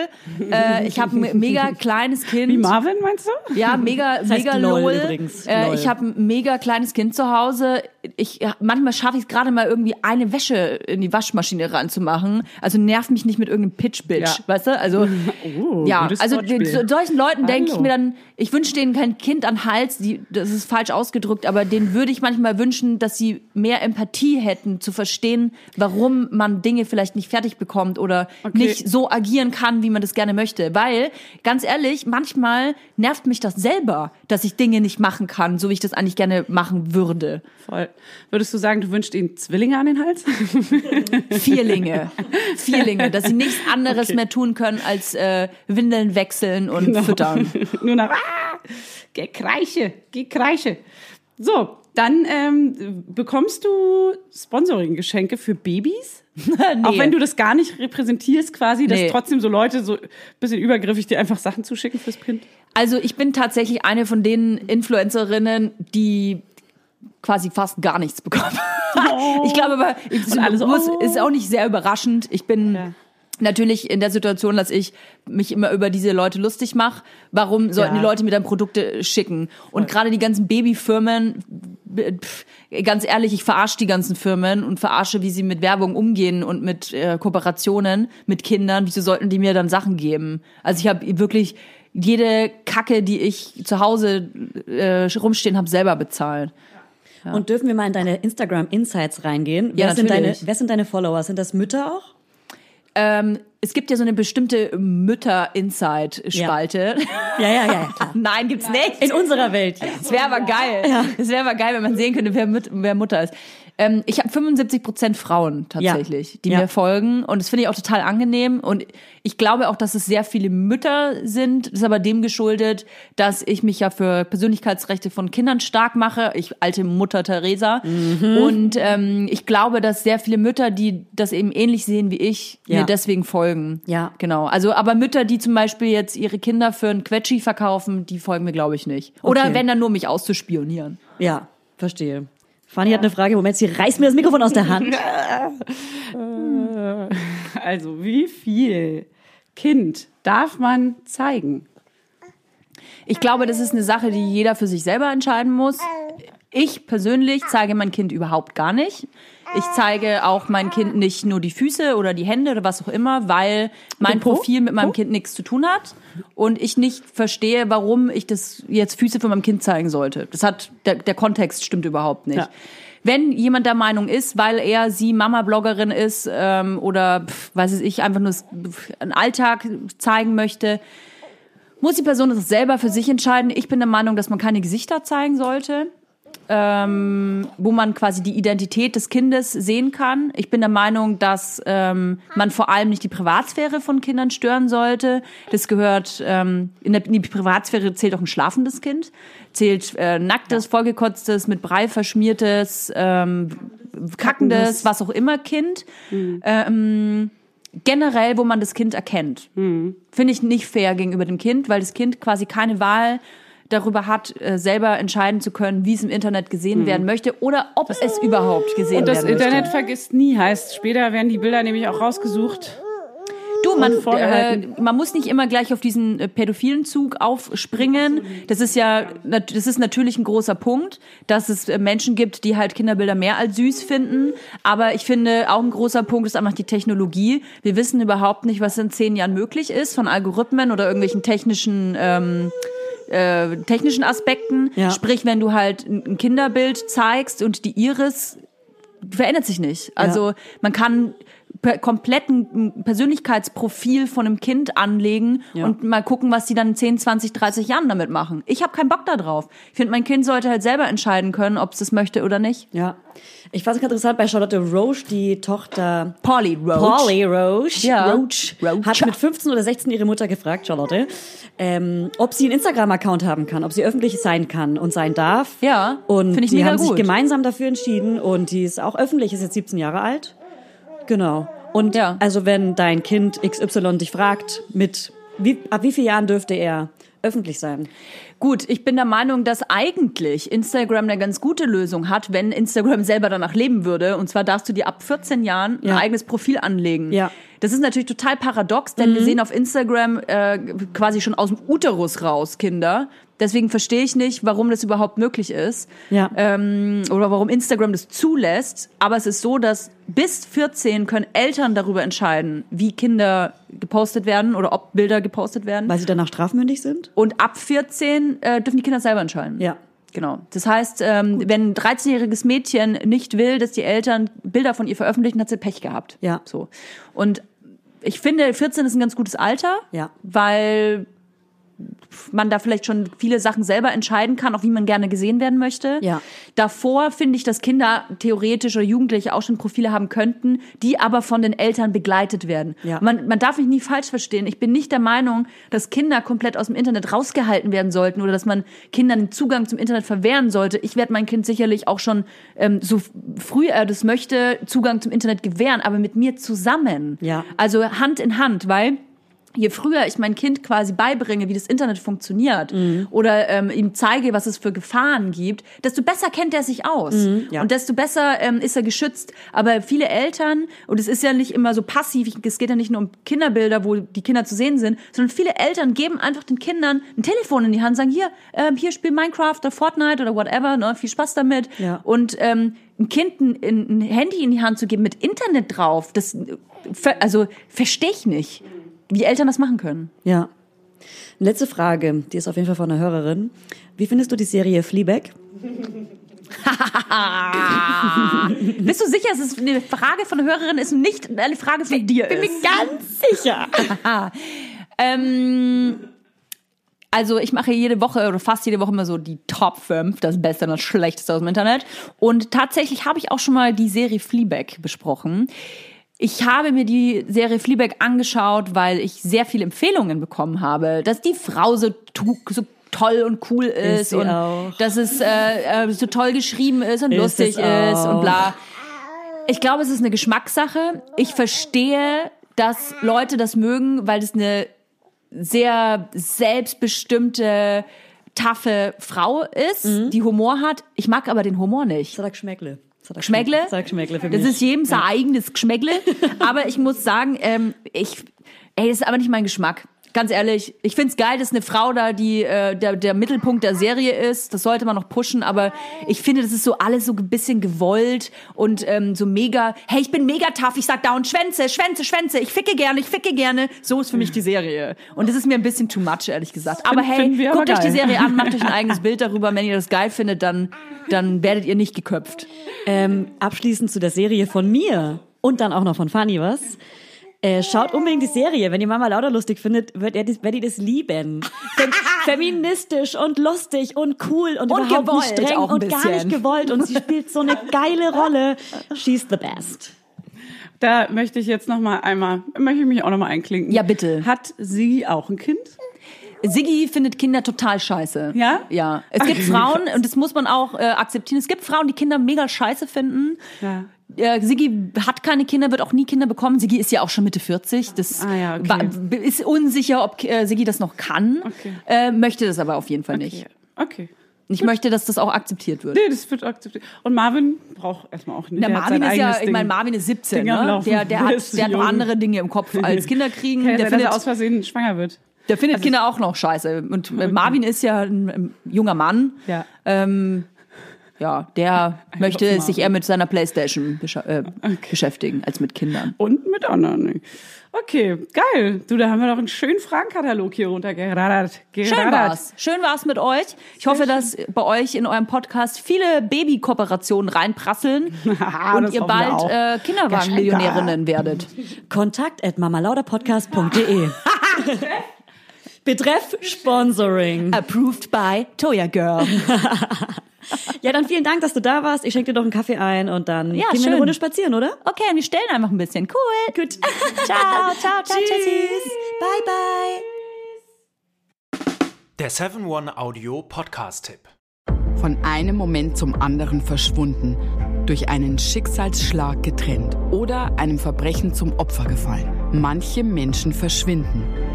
[SPEAKER 3] äh, ich habe ein mega kleines Kind.
[SPEAKER 2] Wie Marvin, meinst du?
[SPEAKER 3] Ja, mega,
[SPEAKER 1] heißt
[SPEAKER 3] mega
[SPEAKER 1] lol
[SPEAKER 3] lol.
[SPEAKER 1] übrigens.
[SPEAKER 3] Äh,
[SPEAKER 1] Lol.
[SPEAKER 3] ich habe ein mega kleines Kind zu Hause. Ich manchmal schaffe ich es gerade mal irgendwie eine Wäsche in die Waschmaschine ranzumachen. Also nerv mich nicht mit irgendeinem Pitch-Bitch,
[SPEAKER 2] Ja.
[SPEAKER 3] weißt du? Also
[SPEAKER 2] Oh,
[SPEAKER 3] ja, also so- solchen Leuten denke ich mir dann, ich wünsche denen kein Kind an Hals, die, das ist falsch ausgedrückt, aber denen würde ich manchmal wünschen, dass sie mehr Empathie hätten, zu verstehen, warum man Dinge vielleicht nicht fertig bekommt oder
[SPEAKER 2] Okay.
[SPEAKER 3] nicht so agieren kann, wie man das gerne möchte. Weil, ganz ehrlich, manchmal nervt mich das selber, dass ich Dinge nicht machen kann, so wie ich das eigentlich gerne machen würde.
[SPEAKER 2] Voll. Würdest du sagen, du wünschst ihnen Zwillinge an den Hals?
[SPEAKER 3] Vierlinge. Vierlinge, dass sie nichts anderes
[SPEAKER 2] Okay.
[SPEAKER 3] mehr tun können, als äh, Windeln wechseln und füttern.
[SPEAKER 2] Nur nach, ah, gekreiche, gekreiche. So, dann ähm, bekommst du Sponsoring-Geschenke für Babys?
[SPEAKER 3] nee.
[SPEAKER 2] Auch wenn du das gar nicht repräsentierst quasi, dass
[SPEAKER 3] Nee.
[SPEAKER 2] trotzdem so Leute so ein bisschen übergriffig dir einfach Sachen zuschicken fürs Kind?
[SPEAKER 3] Also ich bin tatsächlich eine von den Influencerinnen, die quasi fast gar nichts bekommen. ich glaube aber, es
[SPEAKER 2] alle so, oh.
[SPEAKER 3] ist auch nicht sehr überraschend. Ich bin
[SPEAKER 2] Ja.
[SPEAKER 3] natürlich in der Situation, dass ich mich immer über diese Leute lustig mache. Warum sollten
[SPEAKER 2] Ja.
[SPEAKER 3] die Leute mir dann Produkte schicken? Und gerade die ganzen Babyfirmen, pff, ganz ehrlich, ich verarsche die ganzen Firmen und verarsche, wie sie mit Werbung umgehen und mit äh, Kooperationen mit Kindern. Wieso sollten die mir dann Sachen geben? Also ich habe wirklich jede Kacke, die ich zu Hause äh, rumstehen habe, selber bezahlt.
[SPEAKER 1] Und dürfen wir mal in deine Instagram Insights reingehen?
[SPEAKER 3] Ja,
[SPEAKER 1] wer, sind deine, wer sind deine Follower? Sind das Mütter auch?
[SPEAKER 3] Ähm, es gibt ja so eine bestimmte Mütter-Inside-Spalte.
[SPEAKER 1] Ja, ja, ja, klar.
[SPEAKER 3] Nein, gibt's nicht.
[SPEAKER 1] In unserer Welt, ja.
[SPEAKER 3] Es wäre aber geil. Es wäre aber geil, wenn man sehen könnte, wer, Mut, wer Mutter ist. Ähm, ich habe 75 Prozent Frauen tatsächlich,
[SPEAKER 1] Ja.
[SPEAKER 3] die
[SPEAKER 1] Ja.
[SPEAKER 3] mir folgen. Und das finde ich auch total angenehm. Und ich glaube auch, dass es sehr viele Mütter sind. Das ist aber dem geschuldet, dass ich mich ja für Persönlichkeitsrechte von Kindern stark mache. Ich alte Mutter Teresa.
[SPEAKER 1] Mhm.
[SPEAKER 3] Und ähm, ich glaube, dass sehr viele Mütter, die das eben ähnlich sehen wie ich,
[SPEAKER 1] Ja.
[SPEAKER 3] mir deswegen folgen.
[SPEAKER 1] Ja.
[SPEAKER 3] Genau. Also, aber Mütter, die zum Beispiel jetzt ihre Kinder für ein Quetschi verkaufen, die folgen mir, glaube ich, nicht. Oder
[SPEAKER 1] Okay.
[SPEAKER 3] wenn dann nur mich auszuspionieren.
[SPEAKER 1] Ja, verstehe. Fanny hat eine Frage. Moment, sie reißt mir das Mikrofon aus der Hand.
[SPEAKER 2] Also, wie viel Kind darf man zeigen?
[SPEAKER 3] Ich glaube, das ist eine Sache, die jeder für sich selber entscheiden muss. Ich persönlich zeige mein Kind überhaupt gar nicht. Ich zeige auch mein Kind nicht nur die Füße oder die Hände oder was auch immer, weil mein? Profil mit meinem Kind nichts zu tun hat und ich nicht verstehe, warum ich das jetzt Füße von meinem Kind zeigen sollte. Das hat der, der Kontext stimmt überhaupt nicht.
[SPEAKER 2] Ja.
[SPEAKER 3] Wenn jemand der Meinung ist, weil er sie Mama-Bloggerin ist ähm, oder pf, weiß ich einfach nur einen Alltag zeigen möchte, muss die Person das selber für sich entscheiden. Ich bin der Meinung, dass man keine Gesichter zeigen sollte, ähm, wo man quasi die Identität des Kindes sehen kann. Ich bin der Meinung, dass ähm, man vor allem nicht die Privatsphäre von Kindern stören sollte. Das gehört ähm, in, der, in die Privatsphäre zählt auch ein schlafendes Kind, zählt äh, nacktes, vollgekotztes, mit Brei verschmiertes, ähm, kackendes, was auch immer Kind. Ähm, generell, wo man das Kind erkennt. Finde ich nicht fair gegenüber dem Kind, weil das Kind quasi keine Wahl darüber hat, äh, selber entscheiden zu können, wie es im Internet gesehen werden möchte oder ob es überhaupt gesehen
[SPEAKER 2] Und das
[SPEAKER 3] werden möchte.
[SPEAKER 2] Internet vergisst nie, heißt, später werden die Bilder nämlich auch rausgesucht.
[SPEAKER 3] Du, man, äh, man muss nicht immer gleich auf diesen äh, pädophilen Zug aufspringen. Das ist ja, nat- das ist natürlich ein großer Punkt, dass es äh, Menschen gibt, die halt Kinderbilder mehr als süß finden. Aber ich finde, auch ein großer Punkt ist einfach die Technologie. Wir wissen überhaupt nicht, was in zehn Jahren möglich ist von Algorithmen oder irgendwelchen technischen ähm, äh, technischen Aspekten.
[SPEAKER 1] Ja.
[SPEAKER 3] Sprich, wenn du halt ein Kinderbild zeigst und die Iris verändert sich nicht. Also man kann kompletten Persönlichkeitsprofil von einem Kind anlegen
[SPEAKER 1] Ja.
[SPEAKER 3] und mal gucken, was die dann in 10, 20, 30 Jahren damit machen. Ich habe keinen Bock da drauf. Ich finde, mein Kind sollte halt selber entscheiden können, ob es das möchte oder nicht.
[SPEAKER 1] Ja. Ich fand es interessant bei Charlotte Roche, die Tochter
[SPEAKER 3] Polly Roach.
[SPEAKER 1] Polly Roche,
[SPEAKER 3] Ja.
[SPEAKER 1] Roach,
[SPEAKER 3] Roach.
[SPEAKER 1] hat mit 15 oder 16 ihre Mutter gefragt, Charlotte, ähm, ob sie einen Instagram-Account haben kann, ob sie öffentlich sein kann und sein darf.
[SPEAKER 3] Ja,
[SPEAKER 1] und die haben sich
[SPEAKER 3] gut.
[SPEAKER 1] gemeinsam dafür entschieden und die ist auch öffentlich, ist jetzt 17 Jahre alt. Genau. Und
[SPEAKER 3] Ja.
[SPEAKER 1] also wenn dein Kind XY dich fragt, mit wie, ab wie vielen Jahren dürfte er öffentlich sein?
[SPEAKER 3] Gut, ich bin der Meinung, dass eigentlich Instagram eine ganz gute Lösung hat, wenn Instagram selber danach leben würde. Und zwar darfst du dir ab 14 Jahren
[SPEAKER 1] Ja.
[SPEAKER 3] ein eigenes Profil anlegen.
[SPEAKER 1] Ja.
[SPEAKER 3] Das ist natürlich total paradox, denn wir sehen auf Instagram äh, quasi schon aus dem Uterus raus Kinder. Deswegen verstehe ich nicht, warum das überhaupt möglich ist.
[SPEAKER 1] Ja.
[SPEAKER 3] Ähm, oder warum Instagram das zulässt. Aber es ist so, dass bis 14 können Eltern darüber entscheiden, wie Kinder gepostet werden oder ob Bilder gepostet werden.
[SPEAKER 1] Weil sie danach strafmündig sind?
[SPEAKER 3] Und ab 14 äh, dürfen die Kinder selber entscheiden.
[SPEAKER 1] Ja.
[SPEAKER 3] Genau. Das heißt, ähm, wenn ein 13-jähriges Mädchen nicht will, dass die Eltern Bilder von ihr veröffentlichen, hat sie Pech gehabt.
[SPEAKER 1] Ja.
[SPEAKER 3] So. Und ich finde, 14 ist ein ganz gutes Alter,
[SPEAKER 1] Ja.
[SPEAKER 3] weil man da vielleicht schon viele Sachen selber entscheiden kann, auch wie man gerne gesehen werden möchte.
[SPEAKER 1] Ja.
[SPEAKER 3] Davor finde ich, dass Kinder theoretisch oder Jugendliche auch schon Profile haben könnten, die aber von den Eltern begleitet werden.
[SPEAKER 1] Ja.
[SPEAKER 3] Man, man darf mich nie falsch verstehen. Ich bin nicht der Meinung, dass Kinder komplett aus dem Internet rausgehalten werden sollten oder dass man Kindern den Zugang zum Internet verwehren sollte. Ich werde mein Kind sicherlich auch schon, ähm, so früh er das möchte, Zugang zum Internet gewähren, aber mit mir zusammen.
[SPEAKER 1] Ja.
[SPEAKER 3] Also Hand in Hand, weil je früher ich mein Kind quasi beibringe, wie das Internet funktioniert
[SPEAKER 1] Mhm.
[SPEAKER 3] oder ähm, ihm zeige, was es für Gefahren gibt, desto besser kennt er sich aus
[SPEAKER 1] Mhm, ja.
[SPEAKER 3] und desto besser ähm, ist er geschützt. Aber viele Eltern, und es ist ja nicht immer so passiv, es geht ja nicht nur um Kinderbilder, wo die Kinder zu sehen sind, sondern viele Eltern geben einfach den Kindern ein Telefon in die Hand, sagen, hier, ähm, hier spiel Minecraft oder Fortnite oder whatever, ne, viel Spaß damit.
[SPEAKER 1] Ja.
[SPEAKER 3] Und ähm, ein Kind ein, ein Handy in die Hand zu geben mit Internet drauf, das äh, also verstehe ich nicht, wie Eltern das machen können.
[SPEAKER 1] Ja. Letzte Frage, die ist auf jeden Fall von einer Hörerin. Wie findest du die Serie Fleabag?
[SPEAKER 3] Bist du sicher, es ist eine Frage von der Hörerin, ist und nicht eine Frage von dir ist?
[SPEAKER 1] ganz sicher.
[SPEAKER 3] Ähm, also ich mache jede Woche oder fast jede Woche immer so die Top 5, das Beste und das Schlechteste aus dem Internet. Und tatsächlich habe ich auch schon mal die Serie Fleabag besprochen. Ich habe mir die Serie Fleabag angeschaut, weil ich sehr viele Empfehlungen bekommen habe, dass die Frau so, so toll und cool ist,
[SPEAKER 1] sie
[SPEAKER 3] und
[SPEAKER 1] auch.
[SPEAKER 3] dass es äh, äh, so toll geschrieben ist und
[SPEAKER 1] Ist
[SPEAKER 3] lustig ist und bla. Ich glaube, es ist eine Geschmackssache. Ich verstehe, dass Leute das mögen, weil es eine sehr selbstbestimmte, taffe Frau ist,
[SPEAKER 1] Mhm.
[SPEAKER 3] die Humor hat. Ich mag aber den Humor nicht.
[SPEAKER 1] Das hat Geschmäckle. Das hat
[SPEAKER 3] Geschmäckle?
[SPEAKER 1] Das für
[SPEAKER 3] Das
[SPEAKER 1] mich.
[SPEAKER 3] ist jedem sein eigenes Geschmäckle. aber ich muss sagen, ähm, ich, ey, das ist aber nicht mein Geschmack. Ganz ehrlich, ich find's geil, dass eine Frau da die äh, der, der Mittelpunkt der Serie ist. Das sollte man noch pushen, aber ich finde, das ist so alles so ein bisschen gewollt und ähm, so mega. Hey, ich bin mega tough. Ich sag dauernd Schwänze, Schwänze, Schwänze. Ich ficke gerne, ich ficke gerne. So ist für mich die Serie. Und das ist mir ein bisschen too much, ehrlich gesagt. Aber hey,
[SPEAKER 2] finden wir
[SPEAKER 3] guckt
[SPEAKER 2] aber
[SPEAKER 3] euch die. Serie an, macht euch ein eigenes Bild darüber. Wenn ihr das geil findet, dann dann werdet ihr nicht geköpft.
[SPEAKER 1] Ähm, abschließend zu der Serie von mir und dann auch noch von Fanny was. Äh, schaut unbedingt die Serie. Wenn ihr Mama Lauder lustig findet, wird ihr das, werdet ihr das lieben. Fem feministisch und lustig und cool und,
[SPEAKER 3] Und
[SPEAKER 1] überhaupt nicht streng und gar nicht gewollt. Und sie spielt so eine geile Rolle. She's the best.
[SPEAKER 2] Da möchte ich jetzt noch mal einmal, möchte ich mich auch noch mal einklinken.
[SPEAKER 3] Ja, bitte.
[SPEAKER 2] Hat sie auch ein Kind?
[SPEAKER 3] Siggi findet Kinder total scheiße.
[SPEAKER 2] Ja?
[SPEAKER 3] Ja. Es gibt Frauen, und das muss man auch äh, akzeptieren, es gibt Frauen, die Kinder mega scheiße finden.
[SPEAKER 2] Ja.
[SPEAKER 3] Äh, Siggi hat keine Kinder, wird auch nie Kinder bekommen. Siggi ist ja auch schon Mitte 40. Das
[SPEAKER 2] Ah ja, okay.
[SPEAKER 3] ist unsicher, ob äh, Siggi das noch kann.
[SPEAKER 2] Okay.
[SPEAKER 3] Äh, möchte das aber auf jeden Fall nicht.
[SPEAKER 2] Okay.
[SPEAKER 3] Ich möchte, dass das auch akzeptiert wird.
[SPEAKER 2] Nee, das wird akzeptiert. Und Marvin braucht erstmal auch nicht.
[SPEAKER 3] Der
[SPEAKER 2] Der hat
[SPEAKER 3] Marvin ist ja,
[SPEAKER 2] eigenes
[SPEAKER 3] ich
[SPEAKER 2] Ding.
[SPEAKER 3] meine, Marvin ist 17,
[SPEAKER 2] Ding am
[SPEAKER 3] ne? Der, der,
[SPEAKER 2] Der
[SPEAKER 3] hat, der hat noch andere Dinge im Kopf als Kinder kriegen. Der
[SPEAKER 2] sein, dass er
[SPEAKER 3] findet,
[SPEAKER 2] aus Versehen schwanger wird.
[SPEAKER 3] Der findet Kinder auch noch scheiße. Und äh, Marvin ist ja ein, ein junger Mann.
[SPEAKER 2] Ja.
[SPEAKER 3] Ähm, ja, der möchte
[SPEAKER 2] Marvin.
[SPEAKER 3] sich eher mit seiner Playstation äh, beschäftigen als mit Kindern.
[SPEAKER 2] Und mit anderen. Okay, geil. Du, da haben wir noch einen schönen Fragenkatalog hier runtergeraddert.
[SPEAKER 3] Schön war's. Schön war's mit euch. Ich hoffe, dass bei euch in eurem Podcast viele Baby-Kooperationen reinprasseln und ihr bald äh, Kinderwagen-Millionärinnen werdet.
[SPEAKER 1] Kontakt at mamalauderpodcast.de. Betreff Sponsoring.
[SPEAKER 3] Approved by Toya Girl.
[SPEAKER 1] Ja, dann vielen Dank, dass du da warst. Ich schenke dir noch einen Kaffee ein und dann
[SPEAKER 3] Ja,
[SPEAKER 1] gehen wir eine
[SPEAKER 3] schön.
[SPEAKER 1] Runde spazieren, oder?
[SPEAKER 3] Okay, wir stellen einfach ein bisschen. Cool.
[SPEAKER 1] Gut.
[SPEAKER 3] Ciao, ciao, ciao,
[SPEAKER 1] Tschüss.
[SPEAKER 3] tschüssi.
[SPEAKER 1] Bye, bye.
[SPEAKER 4] Der 7-One-Audio-Podcast-Tipp.
[SPEAKER 5] Von einem Moment zum anderen verschwunden, durch einen Schicksalsschlag getrennt oder einem Verbrechen zum Opfer gefallen. Manche Menschen verschwinden